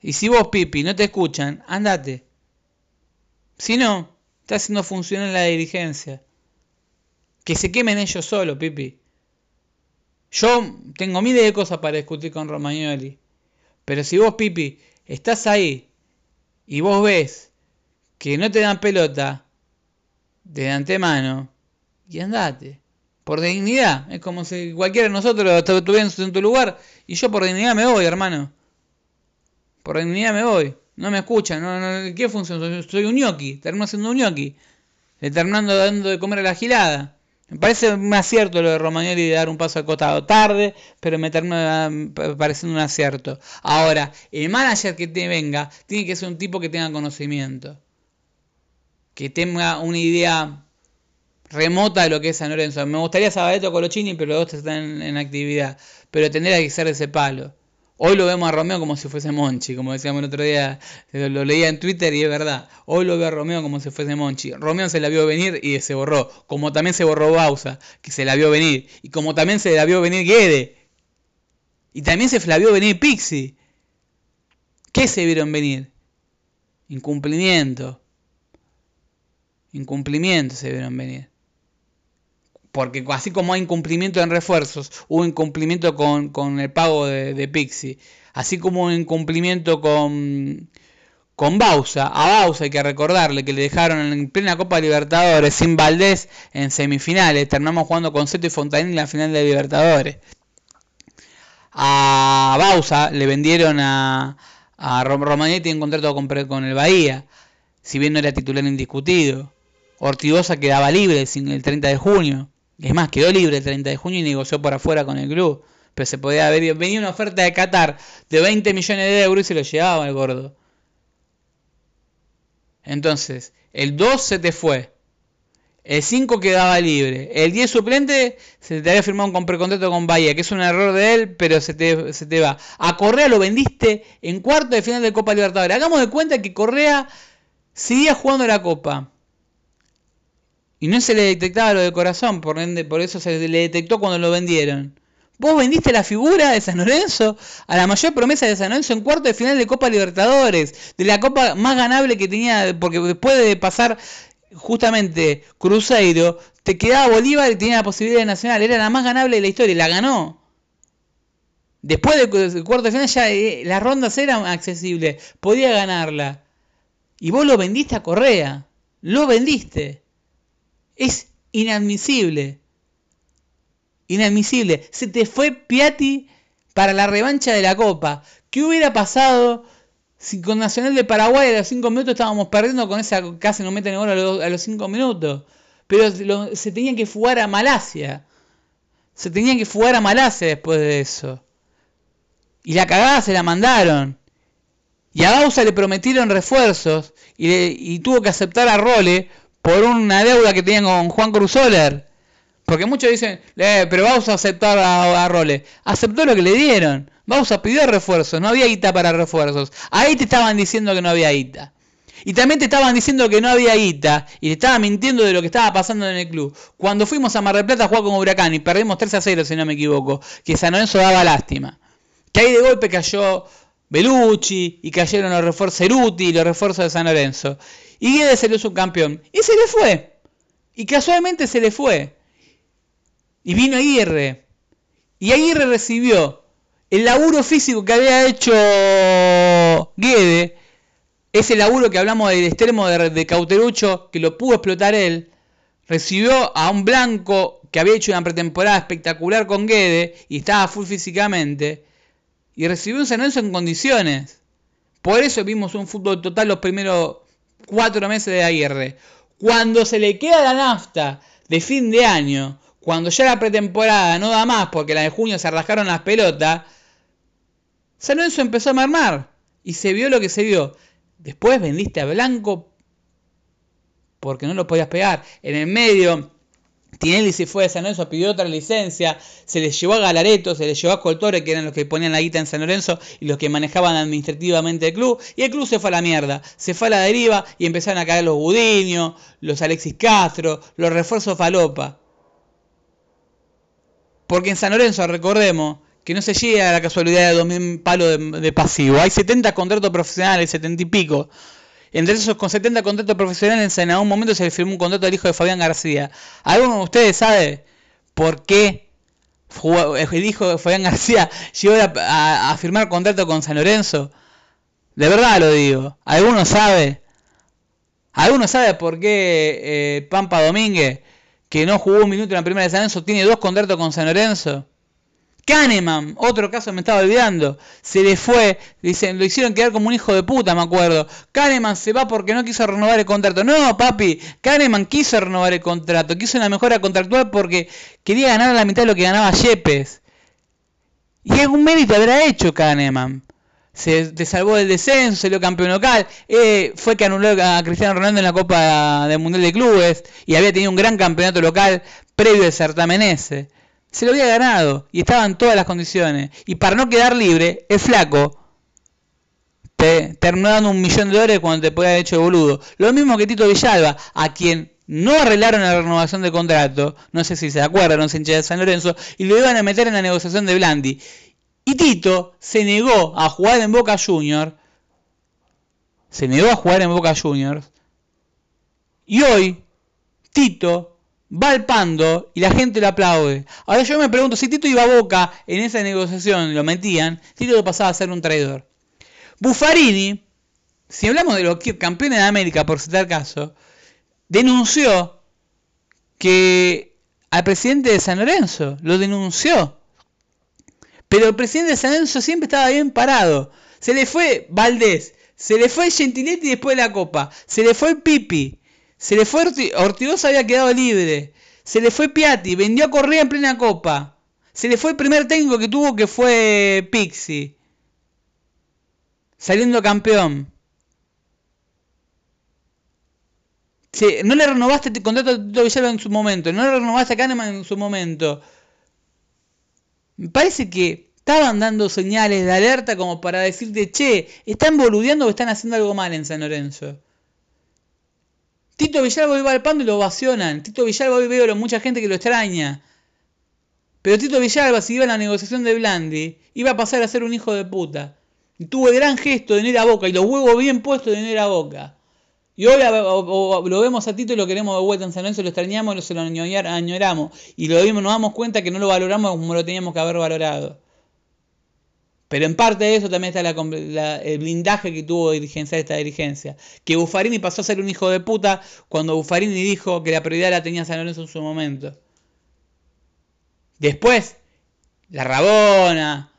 Speaker 5: Y si vos, Pipi, no te escuchan, andate. Si no, está haciendo funcionar la dirigencia. Que se quemen ellos solos, Pipi. Yo tengo miles de cosas para discutir con Romagnoli. Pero si vos, Pipi, estás ahí y vos ves que no te dan pelota de antemano, y andate. Por dignidad. Es como si cualquiera de nosotros estuviera en tu lugar y yo por dignidad me voy, hermano. Por dignidad me voy. No me escuchan. No, ¿Qué función? Soy un ñoqui. Termino siendo un ñoqui. Terminando dando de comer a la gilada. Me parece un acierto lo de Romagnoli de dar un paso al costado tarde, pero me termina pareciendo un acierto. Ahora, el manager que te venga tiene que ser un tipo que tenga conocimiento. Que tenga una idea remota de lo que es San Lorenzo. Me gustaría Sabadeto Colochini, pero los dos están en, actividad. Pero tendría que ser ese palo. Hoy lo vemos a Romeo como si fuese Monchi, como decíamos el otro día, lo leía en Twitter y es verdad. Hoy lo veo a Romeo como si fuese Monchi. Romeo se la vio venir y se borró, como también se borró Bausa, que se la vio venir, y como también se la vio venir Guede. Y también se la vio venir Pixie. ¿Qué se vieron venir? Incumplimiento. Incumplimiento se vieron venir porque así como hay incumplimiento en refuerzos, hubo incumplimiento con, con el pago de, de, Pixie, así como hubo incumplimiento con, con Bausa, a Bausa hay que recordarle que le dejaron en plena Copa Libertadores sin Valdés en semifinales, terminamos jugando con Seto y Fontanín en la final de Libertadores. A Bausa le vendieron a, a Romanetti en contrato con, con el Bahía, si bien no era titular indiscutido. Ortigosa quedaba libre el 30 de junio. Es más, quedó libre el 30 de junio y negoció por afuera con el club. Pero se podía haber venía una oferta de Qatar de 20 millones de euros y se lo llevaba el gordo. Entonces, el 2 se te fue. El 5 quedaba libre. El 10 suplente se te había firmado un precontrato con Bahía, que es un error de él, pero se te, se te va. A Correa lo vendiste en cuarto de final de Copa Libertadores. Hagamos de cuenta que Correa seguía jugando la Copa. Y no se le detectaba lo de corazón, por, ende, por eso se le detectó cuando lo vendieron. Vos vendiste la figura de San Lorenzo a la mayor promesa de San Lorenzo en cuarto de final de Copa Libertadores, de la copa más ganable que tenía, porque después de pasar justamente Cruzeiro, te quedaba Bolívar y tenía la posibilidad de Nacional, era la más ganable de la historia, y la ganó. Después del cuarto de final ya eh, las rondas eran accesibles, podía ganarla. Y vos lo vendiste a Correa, lo vendiste. Es inadmisible. Inadmisible. Se te fue Piatti para la revancha de la Copa. ¿Qué hubiera pasado si con Nacional de Paraguay a los 5 minutos estábamos perdiendo con esa casi no meten gol a los 5 minutos? Pero se tenían que fugar a Malasia. Se tenían que fugar a Malasia después de eso. Y la cagada se la mandaron. Y a Bausa le prometieron refuerzos y, y tuvo que aceptar a Role por una deuda que tenían con Juan Cruzoller. Porque muchos dicen, eh, pero vamos a aceptar a, a. Aceptó lo que le dieron. Vamos a pedir refuerzos. No había guita para refuerzos. Ahí te estaban diciendo que no había guita. Y también te estaban diciendo que no había guita. Y te estaban mintiendo de lo que estaba pasando en el club. Cuando fuimos a Mar del Plata a jugar con Huracán y perdimos 3 a 0, si no me equivoco. Que San Lorenzo daba lástima. Que ahí de golpe cayó Belucci y cayeron los refuerzos Ceruti y los refuerzos de San Lorenzo. Y Guedes salió subcampeón. Y se le fue. Y casualmente se le fue. Y vino Aguirre. Y Aguirre recibió el laburo físico que había hecho Guede. Ese laburo que hablamos del extremo de, de Cauterucho, que lo pudo explotar él. Recibió a un blanco que había hecho una pretemporada espectacular con Guede y estaba full físicamente. Y recibió un San en condiciones. Por eso vimos un fútbol total los primeros cuatro meses de Aguirre. Cuando se le queda la nafta de fin de año, cuando ya la pretemporada no da más porque la de junio se arrascaron las pelotas, San Lorenzo empezó a mermar y se vio lo que se vio. Después vendiste a Blanco porque no lo podías pegar. En el medio, Tinelli se fue de San Lorenzo, pidió otra licencia, se les llevó a Galareto, se les llevó a Coltore, que eran los que ponían la guita en San Lorenzo y los que manejaban administrativamente el club, y el club se fue a la mierda, se fue a la deriva y empezaron a caer los Budiño, los Alexis Castro, los refuerzos Falopa. Porque en San Lorenzo, recordemos, que no se llega a la casualidad de 2.000 palos de, de pasivo, hay 70 contratos profesionales, 70 y pico. Entre esos con 70 contratos profesionales, en algún momento se le firmó un contrato al hijo de Fabián García. ¿Alguno de ustedes sabe por qué el hijo de Fabián García llegó a, a, firmar contrato con San Lorenzo? De verdad lo digo. ¿Alguno sabe? ¿Alguno sabe por qué eh, Pampa Domínguez, que no jugó un minuto en la primera de San Lorenzo, tiene dos contratos con San Lorenzo? Kahneman, otro caso me estaba olvidando, se le fue, dicen, lo hicieron quedar como un hijo de puta, me acuerdo. Kahneman se va porque no quiso renovar el contrato. No, papi, Kahneman quiso renovar el contrato, quiso una mejora contractual porque quería ganar la mitad de lo que ganaba Yepes. Y algún mérito habrá hecho Kahneman. Se te salvó del descenso, salió campeón local, eh, fue que anuló a Cristiano Ronaldo en la Copa del Mundial de Clubes y había tenido un gran campeonato local previo al certamen ese. Se lo había ganado y estaba en todas las condiciones. Y para no quedar libre, el flaco te terminó dando un millón de dólares cuando te podía haber hecho boludo. Lo mismo que Tito Villalba, a quien no arreglaron la renovación de contrato, no sé si se acuerdan, no se hincha de San Lorenzo, y lo iban a meter en la negociación de Blandi. Y Tito se negó a jugar en Boca Juniors. Se negó a jugar en Boca Juniors. Y hoy, Tito va al pando y la gente lo aplaude. Ahora yo me pregunto, si Tito iba a Boca en esa negociación, lo metían, Tito pasaba a ser un traidor. Buffarini, si hablamos de los campeones de América, por citar caso, denunció que al presidente de San Lorenzo, lo denunció. Pero el presidente de San Lorenzo siempre estaba bien parado. Se le fue Valdés, se le fue Gentiletti después de la Copa, se le fue Pipi, se le fue Orti Ortigosa había quedado libre. Se le fue Piatti, vendió a Correa en plena copa. Se le fue el primer técnico que tuvo que fue Pixi. Saliendo campeón. Sí, no le renovaste el contrato a Tito Villalba en su momento. No le renovaste a Kahneman en su momento. Me parece que estaban dando señales de alerta como para decirte, che, están boludeando o están haciendo algo mal en San Lorenzo. Tito Villalba iba al pando y lo ovacionan. Tito Villalba hoy veo a mucha gente que lo extraña. Pero Tito Villalba, si iba a la negociación de Blandi, iba a pasar a ser un hijo de puta. Y tuvo el gran gesto de ir a boca y los huevos bien puestos de ir a boca. Y hoy lo vemos a Tito y lo queremos de vuelta en San Lorenzo, lo extrañamos, lo se lo añoramos. Y lo vimos, nos damos cuenta que no lo valoramos como lo teníamos que haber valorado. Pero en parte de eso también está el blindaje que tuvo dirigencia esta dirigencia. Que Buffarini pasó a ser un hijo de puta cuando Buffarini dijo que la prioridad la tenía San Lorenzo en su momento. Después, la Rabona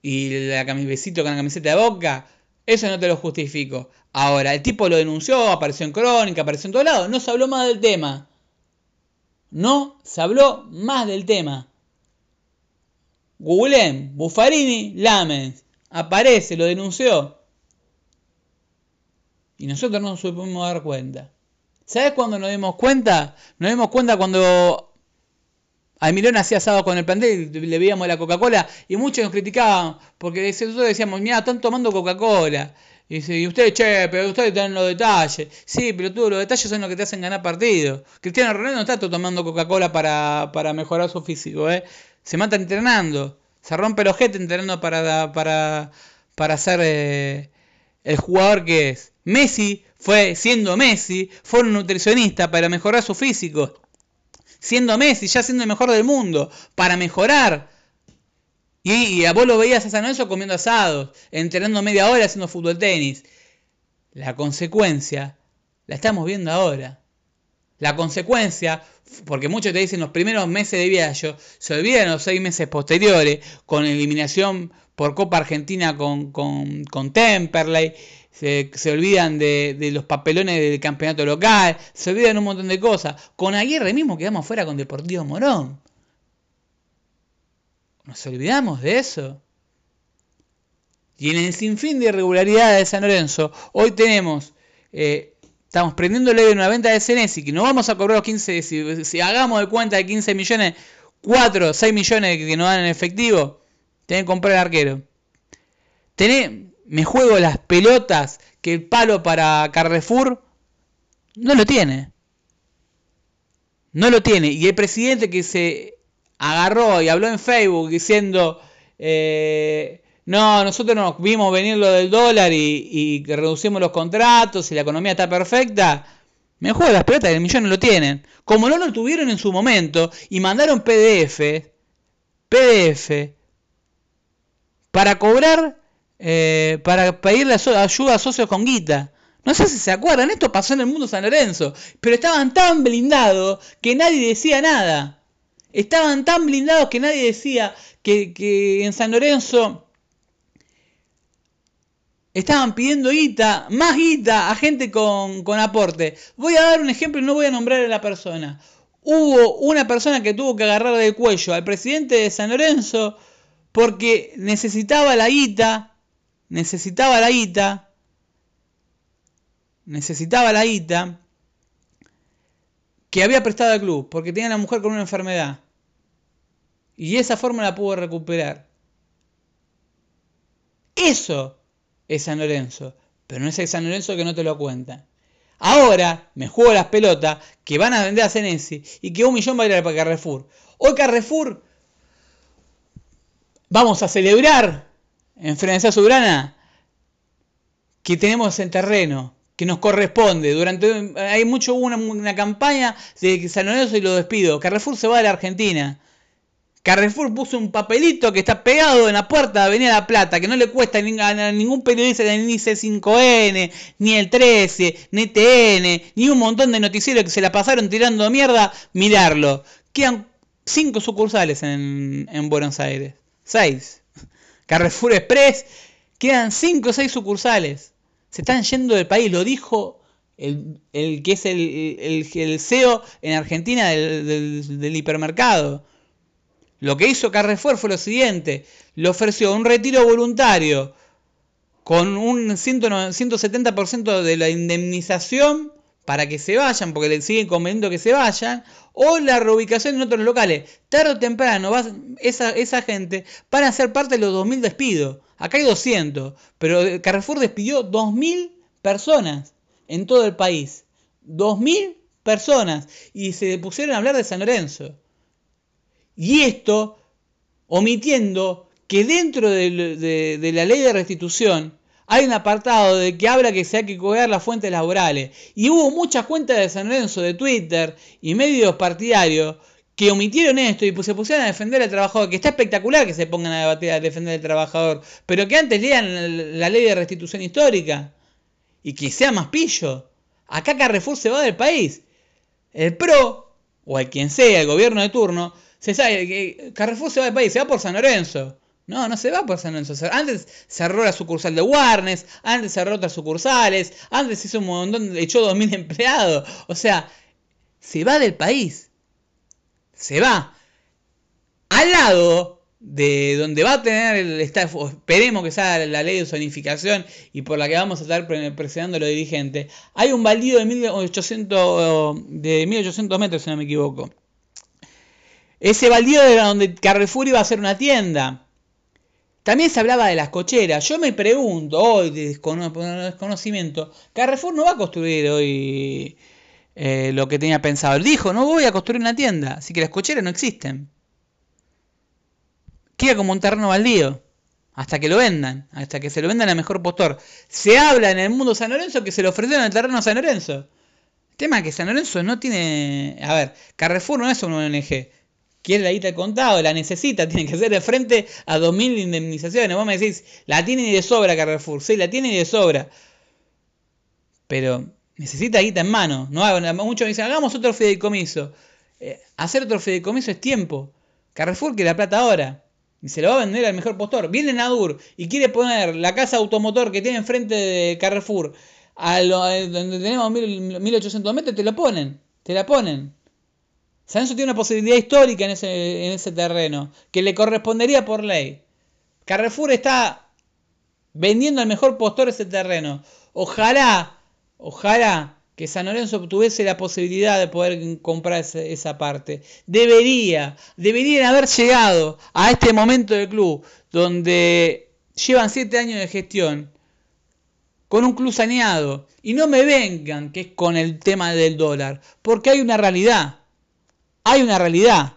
Speaker 5: y la besito con la camiseta de boca, eso no te lo justifico. Ahora, el tipo lo denunció, apareció en crónica, apareció en todos lados, no se habló más del tema. No se habló más del tema. Googleen, Buffarini, Lamens. Aparece, lo denunció. Y nosotros no nos supimos dar cuenta. ¿Sabes cuándo nos dimos cuenta? Nos dimos cuenta cuando Almirón hacía asado con el plantel, le veíamos la Coca-Cola y muchos nos criticaban porque nosotros decíamos, mira, están tomando Coca-Cola. Y y ustedes, che, pero ustedes tienen los detalles. Sí, pero tú, los detalles son los que te hacen ganar partidos. Cristiano Ronaldo no está tomando Coca-Cola para, para mejorar su físico, ¿eh? Se mata entrenando. Se rompe el ojete entrenando para, para, para ser eh, el jugador que es. Messi fue, siendo Messi, fue un nutricionista para mejorar su físico. Siendo Messi, ya siendo el mejor del mundo, para mejorar. Y, a vos lo veías a San Lorenzo comiendo asados, entrenando media hora haciendo fútbol tenis. La consecuencia la estamos viendo ahora. La consecuencia, porque muchos te dicen los primeros meses de viaje, se olvidan los seis meses posteriores, con eliminación por Copa Argentina con, con, con Temperley, se, olvidan de, de, los papelones del campeonato local, se olvidan un montón de cosas. Con Aguirre mismo quedamos fuera con Deportivo Morón. Nos olvidamos de eso. Y en el sinfín de irregularidades de San Lorenzo, hoy tenemos, eh, estamos prendiéndole de una venta de Senesi, que no vamos a cobrar los 15, si, hagamos de cuenta de 15 millones, 4, 6 millones que nos dan en efectivo, tienen que comprar el arquero. Tené, me juego las pelotas que el palo para Carrefour no lo tiene. No lo tiene. Y el presidente que se agarró y habló en Facebook diciendo, eh, no, nosotros nos vimos venir lo del dólar y, reducimos los contratos y la economía está perfecta. Me juego las pelotas que el millón no lo tienen. Como no lo tuvieron en su momento y mandaron PDF, PDF, para cobrar, eh, para pedirle ayuda a socios con guita. No sé si se acuerdan, esto pasó en el mundo San Lorenzo, pero estaban tan blindados que nadie decía nada. Estaban tan blindados que nadie decía que, en San Lorenzo estaban pidiendo guita, más guita a gente con, con, aporte. Voy a dar un ejemplo y no voy a nombrar a la persona. Hubo una persona que tuvo que agarrar del cuello al presidente de San Lorenzo porque necesitaba la guita, necesitaba la guita, necesitaba la guita que había prestado al club porque tenía una mujer con una enfermedad. Y esa forma la pudo recuperar. Eso es San Lorenzo. Pero no es el San Lorenzo que no te lo cuenta. Ahora me juego las pelotas que van a vender a Senesi y que un millón va a ir para Carrefour. Hoy Carrefour vamos a celebrar en Frenesía Soberana que tenemos en terreno, que nos corresponde. Durante hay mucho una, una campaña de San Lorenzo y lo despido. Carrefour se va de la Argentina. Carrefour puso un papelito que está pegado en la puerta de Avenida La Plata, que no le cuesta a ningún periodista ni C5N, ni el 13, ni TN, ni un montón de noticieros que se la pasaron tirando mierda, mirarlo. Quedan cinco sucursales en, Buenos Aires. Seis. Carrefour Express, quedan cinco o seis sucursales. Se están yendo del país, lo dijo el, que es el, CEO en Argentina del hipermercado lo que hizo Carrefour fue lo siguiente, le ofreció un retiro voluntario con un 170% de la indemnización para que se vayan, porque le siguen conveniendo que se vayan, o la reubicación en otros locales. Tarde o temprano esa, esa gente van a ser parte de los 2.000 despidos. Acá hay 200, pero Carrefour despidió 2.000 personas en todo el país. 2.000 personas. Y se pusieron a hablar de San Lorenzo. Y esto omitiendo que dentro de, la ley de restitución hay un apartado de que habla que se hay que cobrar las fuentes laborales. Y hubo muchas cuentas de San Lorenzo, de Twitter y medios partidarios que omitieron esto y se pusieron a defender al trabajador, que está espectacular que se pongan a debatir a defender al trabajador, pero que antes lean la ley de restitución histórica y que sea más pillo. Acá Carrefour se va del país. El PRO, o el quien sea, el gobierno de turno, se sabe que Carrefour se va del país, se va por San Lorenzo. No, no se va por San Lorenzo. Antes cerró la sucursal de Warnes, antes cerró otras sucursales, antes hizo un montón, echó 2.000 empleados. O sea, se va del país. Se va. Al lado de donde va a tener el esperemos que sea la ley de zonificación y por la que vamos a estar presionando a los dirigentes, hay un baldío de 1800, de 1800 metros, si no me equivoco Ese baldío era donde Carrefour iba a hacer una tienda. También se hablaba de las cocheras. Yo me pregunto, hoy de descono- por desconocimiento, Carrefour no va a construir hoy eh, lo que tenía pensado. Él dijo, no voy a construir una tienda, así que las cocheras no existen. Queda como un terreno baldío. Hasta que lo vendan, hasta que se lo vendan al mejor postor. Se habla en el mundo San Lorenzo que se lo ofrecieron el terreno a San Lorenzo. El tema es que San Lorenzo no tiene... A ver, Carrefour no es una ONG. Quiere la guita al contado, la necesita, tiene que hacerle frente a 2.000 indemnizaciones. Vos me decís, la tienen y de sobra Carrefour. Sí, la tienen y de sobra. Pero necesita guita en mano. No muchos dicen, hagamos otro fideicomiso. Eh, hacer otro fideicomiso es tiempo. Carrefour quiere la plata ahora. Y se lo va a vender al mejor postor. Viene Nadur y quiere poner la casa automotor que tiene enfrente de Carrefour a lo- a donde tenemos mil- 1800 metros, te lo ponen. Te la ponen. San Lorenzo tiene una posibilidad histórica en ese, en ese terreno que le correspondería por ley. Carrefour está vendiendo al mejor postor ese terreno. Ojalá, ojalá que San Lorenzo tuviese la posibilidad de poder comprar esa parte. Debería, deberían haber llegado a este momento del club donde llevan siete años de gestión con un club saneado. Y no me vengan que es con el tema del dólar, porque hay una realidad. Hay una realidad.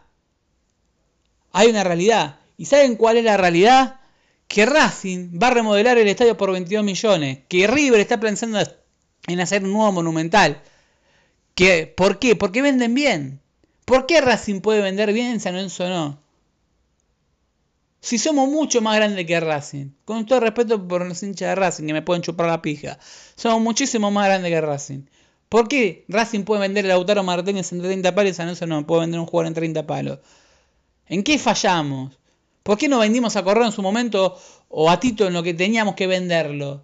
Speaker 5: Hay una realidad. ¿Y saben cuál es la realidad? Que Racing va a remodelar el estadio por 22 millones. Que River está pensando en hacer un nuevo monumental. ¿Por qué? Porque venden bien. ¿Por qué Racing puede vender bien en San Lorenzo no? Si somos mucho más grandes que Racing. Con todo respeto por los hinchas de Racing que me pueden chupar la pija. Somos muchísimo más grandes que Racing. ¿Por qué Racing puede vender a Lautaro Martínez en 30 palos y San no puede vender un jugador en 30 palos? ¿En qué fallamos? ¿Por qué no vendimos a Correa en su momento o a Tito en lo que teníamos que venderlo?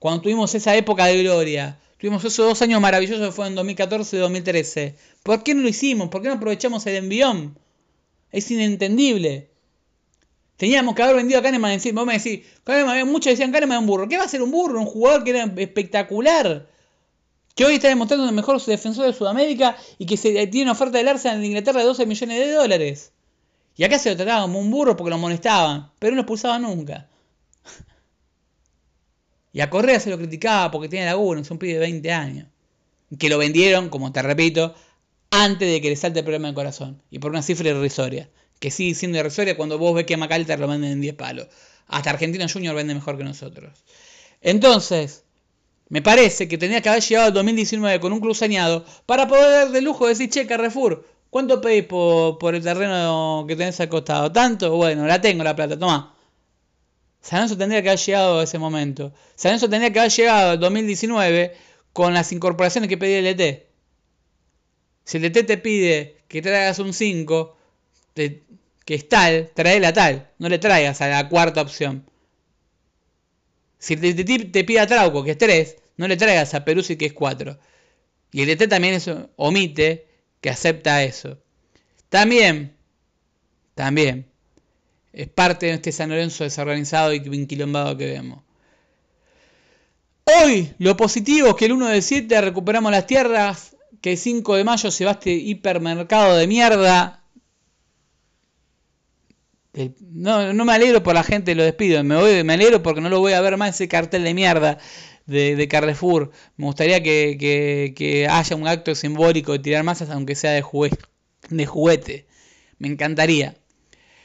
Speaker 5: Cuando tuvimos esa época de gloria. Tuvimos esos dos años maravillosos que fueron en 2014 y 2013. ¿Por qué no lo hicimos? ¿Por qué no aprovechamos el envión? Es inentendible. Teníamos que haber vendido a Kahneman. Vos me decís, Kahneman, muchos decían Kahneman es un burro. ¿Qué va a ser un burro? Un jugador que era espectacular. Que hoy está demostrando el mejor defensor de Sudamérica y que se, tiene una oferta del Arsenal de Inglaterra de 12 millones de dólares. Y acá se lo trataba como un burro porque lo molestaban, pero no lo expulsaban nunca. Y a Correa se lo criticaba porque tiene laguna, es un pibe de 20 años. Que lo vendieron, como te repito, antes de que le salte el problema del corazón. Y por una cifra irrisoria. Que sigue siendo irrisoria cuando vos ves que a Macalter lo venden en 10 palos. Hasta Argentino Junior vende mejor que nosotros. Entonces, me parece que tenía que haber llegado al 2019 con un club saneado para poder dar de lujo de decir, che, Carrefour, ¿cuánto pedís por, por el terreno que tenés al costado? ¿Tanto? Bueno, la tengo la plata, toma. San Lorenzo tendría que haber llegado a ese momento. San Lorenzo tendría que haber llegado al 2019 con las incorporaciones que pedía el ET. Si el ET te pide que traigas un 5, te- que es tal, traela tal. No le traigas a la cuarta opción. Si te, te, te pide a Trauco, que es 3, no le traigas a Peruzzi, que es 4. Y el ET también eso, omite que acepta eso. También, también, es parte de este San Lorenzo desorganizado y enquilombado que vemos. Hoy, lo positivo es que el 1 de 7 recuperamos las tierras, que el 5 de mayo se va este hipermercado de mierda. No, no me alegro por la gente, lo despido. Me, voy, me alegro porque no lo voy a ver más ese cartel de mierda de, Carrefour. Me gustaría que, que- que haya un acto simbólico de tirar masas, aunque sea de, jugue- de juguete. Me encantaría.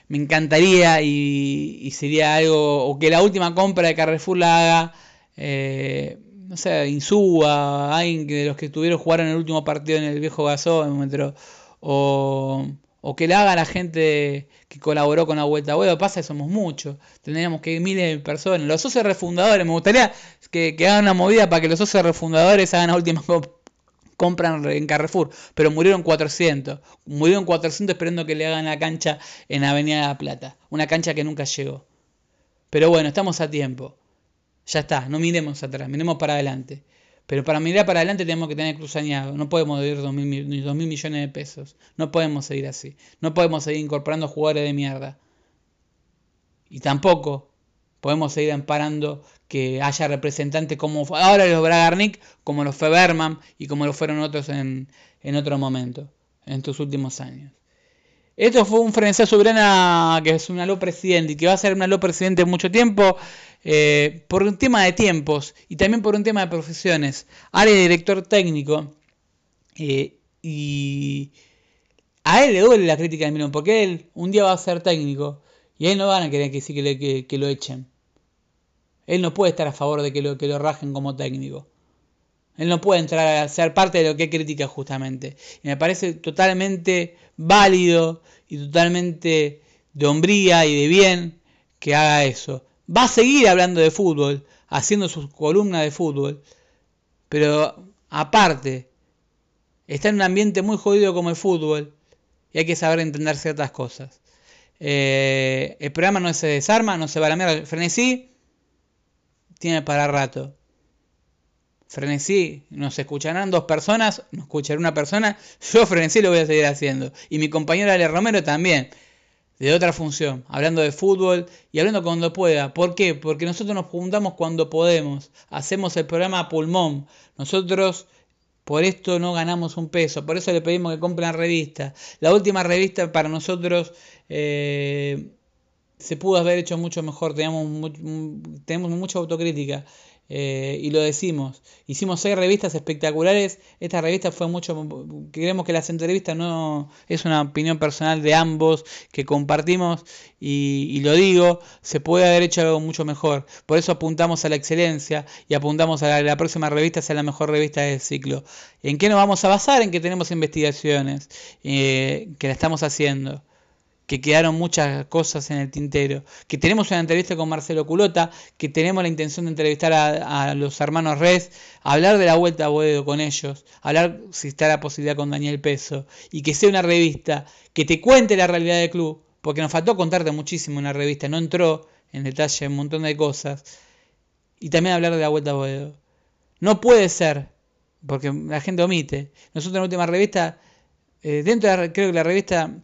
Speaker 5: Me encantaría y, y sería algo. O que la última compra de Carrefour la haga. eh, no sé, Insúa, alguien de los que estuvieron jugaron el último partido en el viejo gasómetro. O, o que la haga la gente que colaboró con la vuelta a huevo. Pasa que somos muchos. Tendríamos que ir miles de personas. Los socios refundadores, me gustaría que, que hagan una movida para que los socios refundadores hagan la última comp- compra en Carrefour. Pero murieron 400. Murieron 400 esperando que le hagan la cancha en Avenida La Plata. Una cancha que nunca llegó. Pero bueno, estamos a tiempo. Ya está, no miremos atrás, miremos para adelante. Pero para mirar para adelante tenemos que tener cruzañado. No podemos ir 2 mil, millones de pesos. No podemos seguir así. No podemos seguir incorporando jugadores de mierda. Y tampoco podemos seguir amparando que haya representantes como ahora los Bragarnik, como los fue y como lo fueron otros en, en otro momento, en estos últimos años. Esto fue un frenesía soberana que es un aló presidente y que va a ser un aló presidente mucho tiempo eh, por un tema de tiempos y también por un tema de profesiones. De director técnico eh, y a él le duele la crítica de Milón porque él un día va a ser técnico y a él no van a querer que, sí, que, lo echen. Él no puede estar a favor de que lo, que lo rajen como técnico. Él no puede entrar a ser parte de lo que critica justamente. Y me parece totalmente válido y totalmente de hombría y de bien que haga eso. Va a seguir hablando de fútbol, haciendo sus columnas de fútbol, pero aparte, está en un ambiente muy jodido como el fútbol y hay que saber entender ciertas cosas. Eh, el programa no se desarma, no se va a la mierda. Frenesí tiene para rato. Frenesí, nos escucharán dos personas, nos escuchará una persona, yo frenesí lo voy a seguir haciendo. Y mi compañero Ale Romero también, de otra función, hablando de fútbol y hablando cuando pueda. ¿Por qué? Porque nosotros nos juntamos cuando podemos, hacemos el programa pulmón. Nosotros por esto no ganamos un peso, por eso le pedimos que compren revista. La última revista para nosotros eh, se pudo haber hecho mucho mejor, teníamos, tenemos mucha autocrítica. Eh, y lo decimos. Hicimos seis revistas espectaculares. Esta revista fue mucho. Creemos que las entrevistas no es una opinión personal de ambos que compartimos y, lo digo. Se puede haber hecho algo mucho mejor. Por eso apuntamos a la excelencia y apuntamos a la, la próxima revista sea la mejor revista del ciclo. ¿En qué nos vamos a basar? En que tenemos investigaciones eh, que la estamos haciendo que quedaron muchas cosas en el tintero, que tenemos una entrevista con Marcelo Culota, que tenemos la intención de entrevistar a, los hermanos Res, hablar de la vuelta a Boedo con ellos, hablar si está la posibilidad con Daniel Peso, y que sea una revista que te cuente la realidad del club, porque nos faltó contarte muchísimo en la revista, no entró en detalle un montón de cosas, y también hablar de la vuelta a Boedo. No puede ser, porque la gente omite. Nosotros en la última revista, eh, dentro de creo que la revista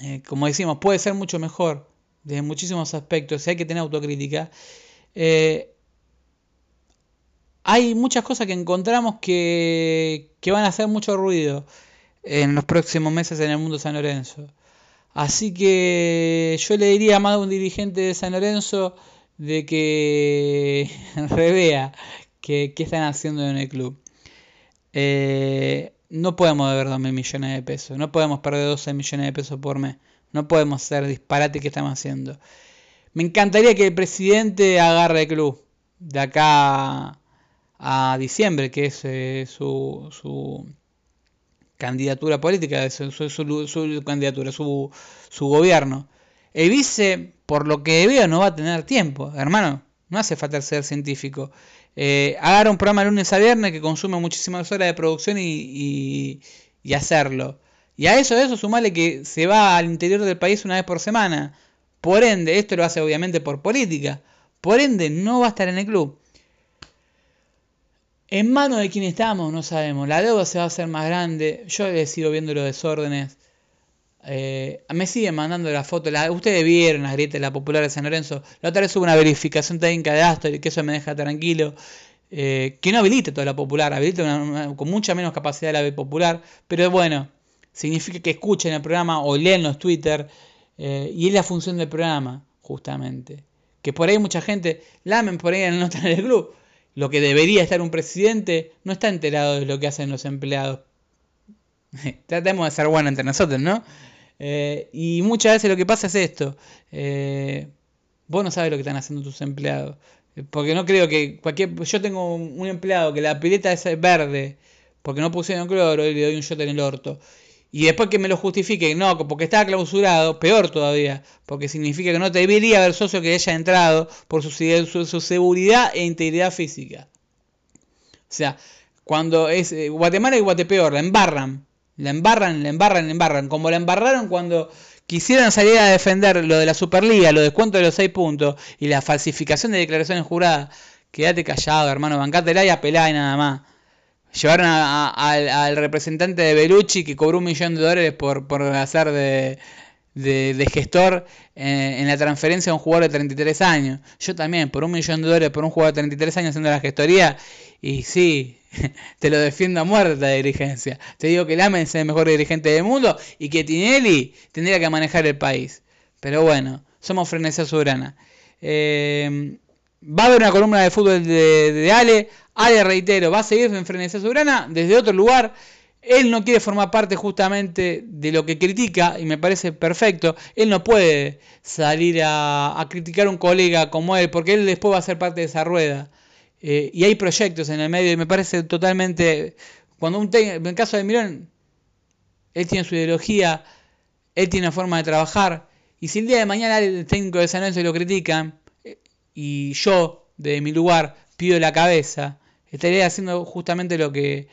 Speaker 5: eh, como decimos, puede ser mucho mejor desde muchísimos aspectos, hay que tener autocrítica. Eh, hay muchas cosas que encontramos que, que, van a hacer mucho ruido en los próximos meses en el mundo San Lorenzo. Así que yo le diría a más de un dirigente de San Lorenzo de que revea qué están haciendo en el club. Eh, no podemos deber 2 mil millones de pesos, no podemos perder 12 millones de pesos por mes, no podemos hacer disparate que estamos haciendo. Me encantaría que el presidente agarre el club de acá a diciembre, que es eh, su, su, candidatura política, su, su, su candidatura, su, su gobierno. El vice, por lo que veo, no va a tener tiempo, hermano. No hace falta ser científico. Eh, agarra un programa lunes a viernes que consume muchísimas horas de producción y, hacerlo. Y a eso, a eso sumale que se va al interior del país una vez por semana. Por ende, esto lo hace obviamente por política. Por ende, no va a estar en el club. En manos de quién estamos, no sabemos. La deuda se va a hacer más grande. Yo he sigo viendo los desórdenes. Eh, me siguen mandando la foto. ustedes vieron las grietas de la popular de San Lorenzo. La otra vez hubo una verificación técnica de Astor y que eso me deja tranquilo. Eh, que no habilite toda la popular, habilite con mucha menos capacidad la popular. Pero bueno, significa que escuchen el programa o leen los Twitter. Eh, y es la función del programa, justamente. Que por ahí mucha gente, lamen por ahí no están en el club. Lo que debería estar un presidente no está enterado de lo que hacen los empleados. Tratemos de ser buenos entre nosotros, ¿no? Eh, y muchas veces lo que pasa es esto. Eh, vos no sabes lo que están haciendo tus empleados. Eh, porque no creo que cualquier... Yo tengo un empleado que la pileta es verde porque no pusieron cloro y le doy un shot en el orto. Y después que me lo justifique, no, porque estaba clausurado, peor todavía, porque significa que no debería haber socio que haya entrado por su, seguridad e integridad física. O sea, cuando es Guatemala y Guatepeor, la embarran, la embarran, la embarran, la embarran. Como la embarraron cuando quisieron salir a defender lo de la Superliga, lo descuento de los 6 puntos y la falsificación de declaraciones juradas. Quédate callado, hermano, bancátela y apelá y nada más. Llevaron al representante de Belucci que cobró un millón de dólares por, por hacer de, de, gestor eh, en la transferencia de un jugador de 33 años. Yo también, por un millón de dólares por un jugador de 33 años haciendo la gestoría. Y sí, te lo defiendo a muerte la dirigencia. Te digo que Lamen es el mejor dirigente del mundo y que Tinelli tendría que manejar el país. Pero bueno, somos Frenesía Soberana. Eh, va a haber una columna de fútbol de, de Ale. Ale, reitero, va a seguir en Frenesía Soberana desde otro lugar. Él no quiere formar parte justamente de lo que critica y me parece perfecto. Él no puede salir a, criticar a un colega como él porque él después va a ser parte de esa rueda. Eh, y hay proyectos en el medio y me parece totalmente... Cuando un en el caso de Mirón, él tiene su ideología, él tiene una forma de trabajar. Y si el día de mañana el técnico de San Lorenzo lo critican eh, y yo, de mi lugar, pido la cabeza, estaría haciendo justamente lo que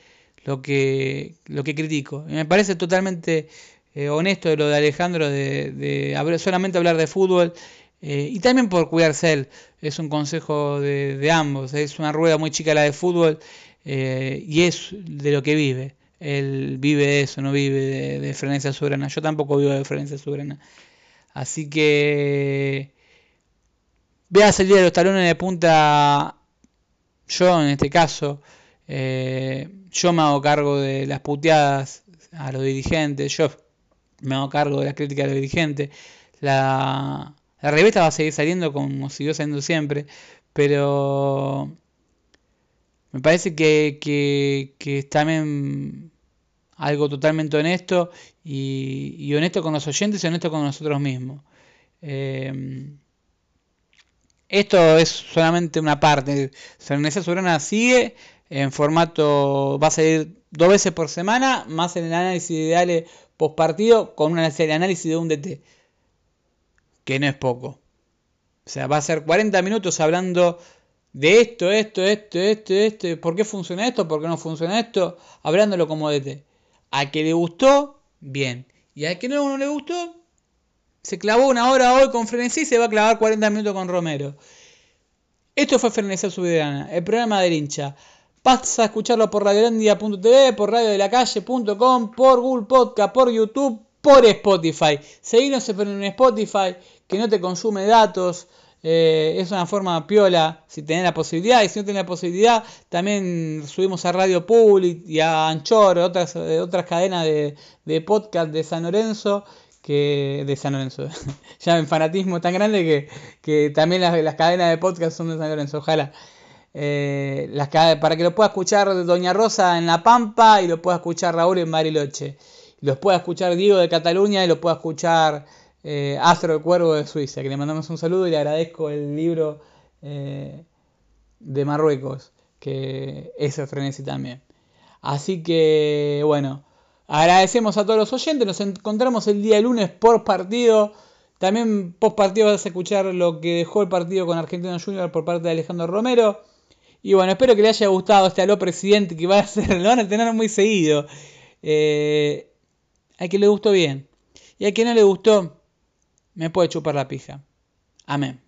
Speaker 5: lo que, lo que critico. me parece totalmente eh, honesto lo de Alejandro de, solamente hablar de fútbol eh, y también por cuidarse él. Es un consejo de, ambos. Es una rueda muy chica la de fútbol eh, y es de lo que vive. Él vive de eso, no vive de, de frenesia soberana. Yo tampoco vivo de frenesia soberana. Así que veas el día de los talones de punta. Yo en este caso eh, yo me hago cargo de las puteadas a los dirigentes, yo me hago cargo de las críticas a los dirigentes. La, revista va a seguir saliendo como siguió saliendo siempre, pero me parece que, que, es también algo totalmente honesto y, honesto con los oyentes y honesto con nosotros mismos. Eh, esto es solamente una parte. Fernández Sobrana sigue en formato, va a salir dos veces por semana, más en el análisis de ideales post partido, con un análisis de un DT, que no es poco. O sea, va a ser 40 minutos hablando de esto, esto, esto, esto, esto, por qué funciona esto, por qué no funciona esto, hablándolo como DT. A que le gustó, bien. Y a que no, no le gustó, se clavó una hora hoy con Frenesí y se va a clavar 40 minutos con Romero. Esto fue Frenesí Subidana, el programa del hincha. Vas a escucharlo por radiolandia.tv, por radiodelacalle.com, por Google Podcast, por YouTube, por Spotify. Seguinos en Spotify, que no te consume datos. Eh, es una forma piola si tenés la posibilidad. Y si no tenés la posibilidad, también subimos a Radio Public y a Anchor, otras, eh, otras cadenas de, podcast de San Lorenzo que de San Lorenzo. ya en fanatismo tan grande que, también las, las, cadenas de podcast son de San Lorenzo. Ojalá. Eh, las, para que lo pueda escuchar Doña Rosa en La Pampa y lo pueda escuchar Raúl en Bariloche. Los pueda escuchar Diego de Cataluña y lo pueda escuchar eh, Astro el Cuervo de Suiza, que le mandamos un saludo y le agradezco el libro eh, de Marruecos, que es el frenesí también. Así que, bueno, agradecemos a todos los oyentes, nos encontramos el día lunes por partido. También post partido vas a escuchar lo que dejó el partido con Argentino Junior por parte de Alejandro Romero. Y bueno, espero que le haya gustado este aló presidente que va a ser, lo van a tener muy seguido. Eh, a que le gustó bien. Y a que no le gustó, me puede chupar la pija. Amén.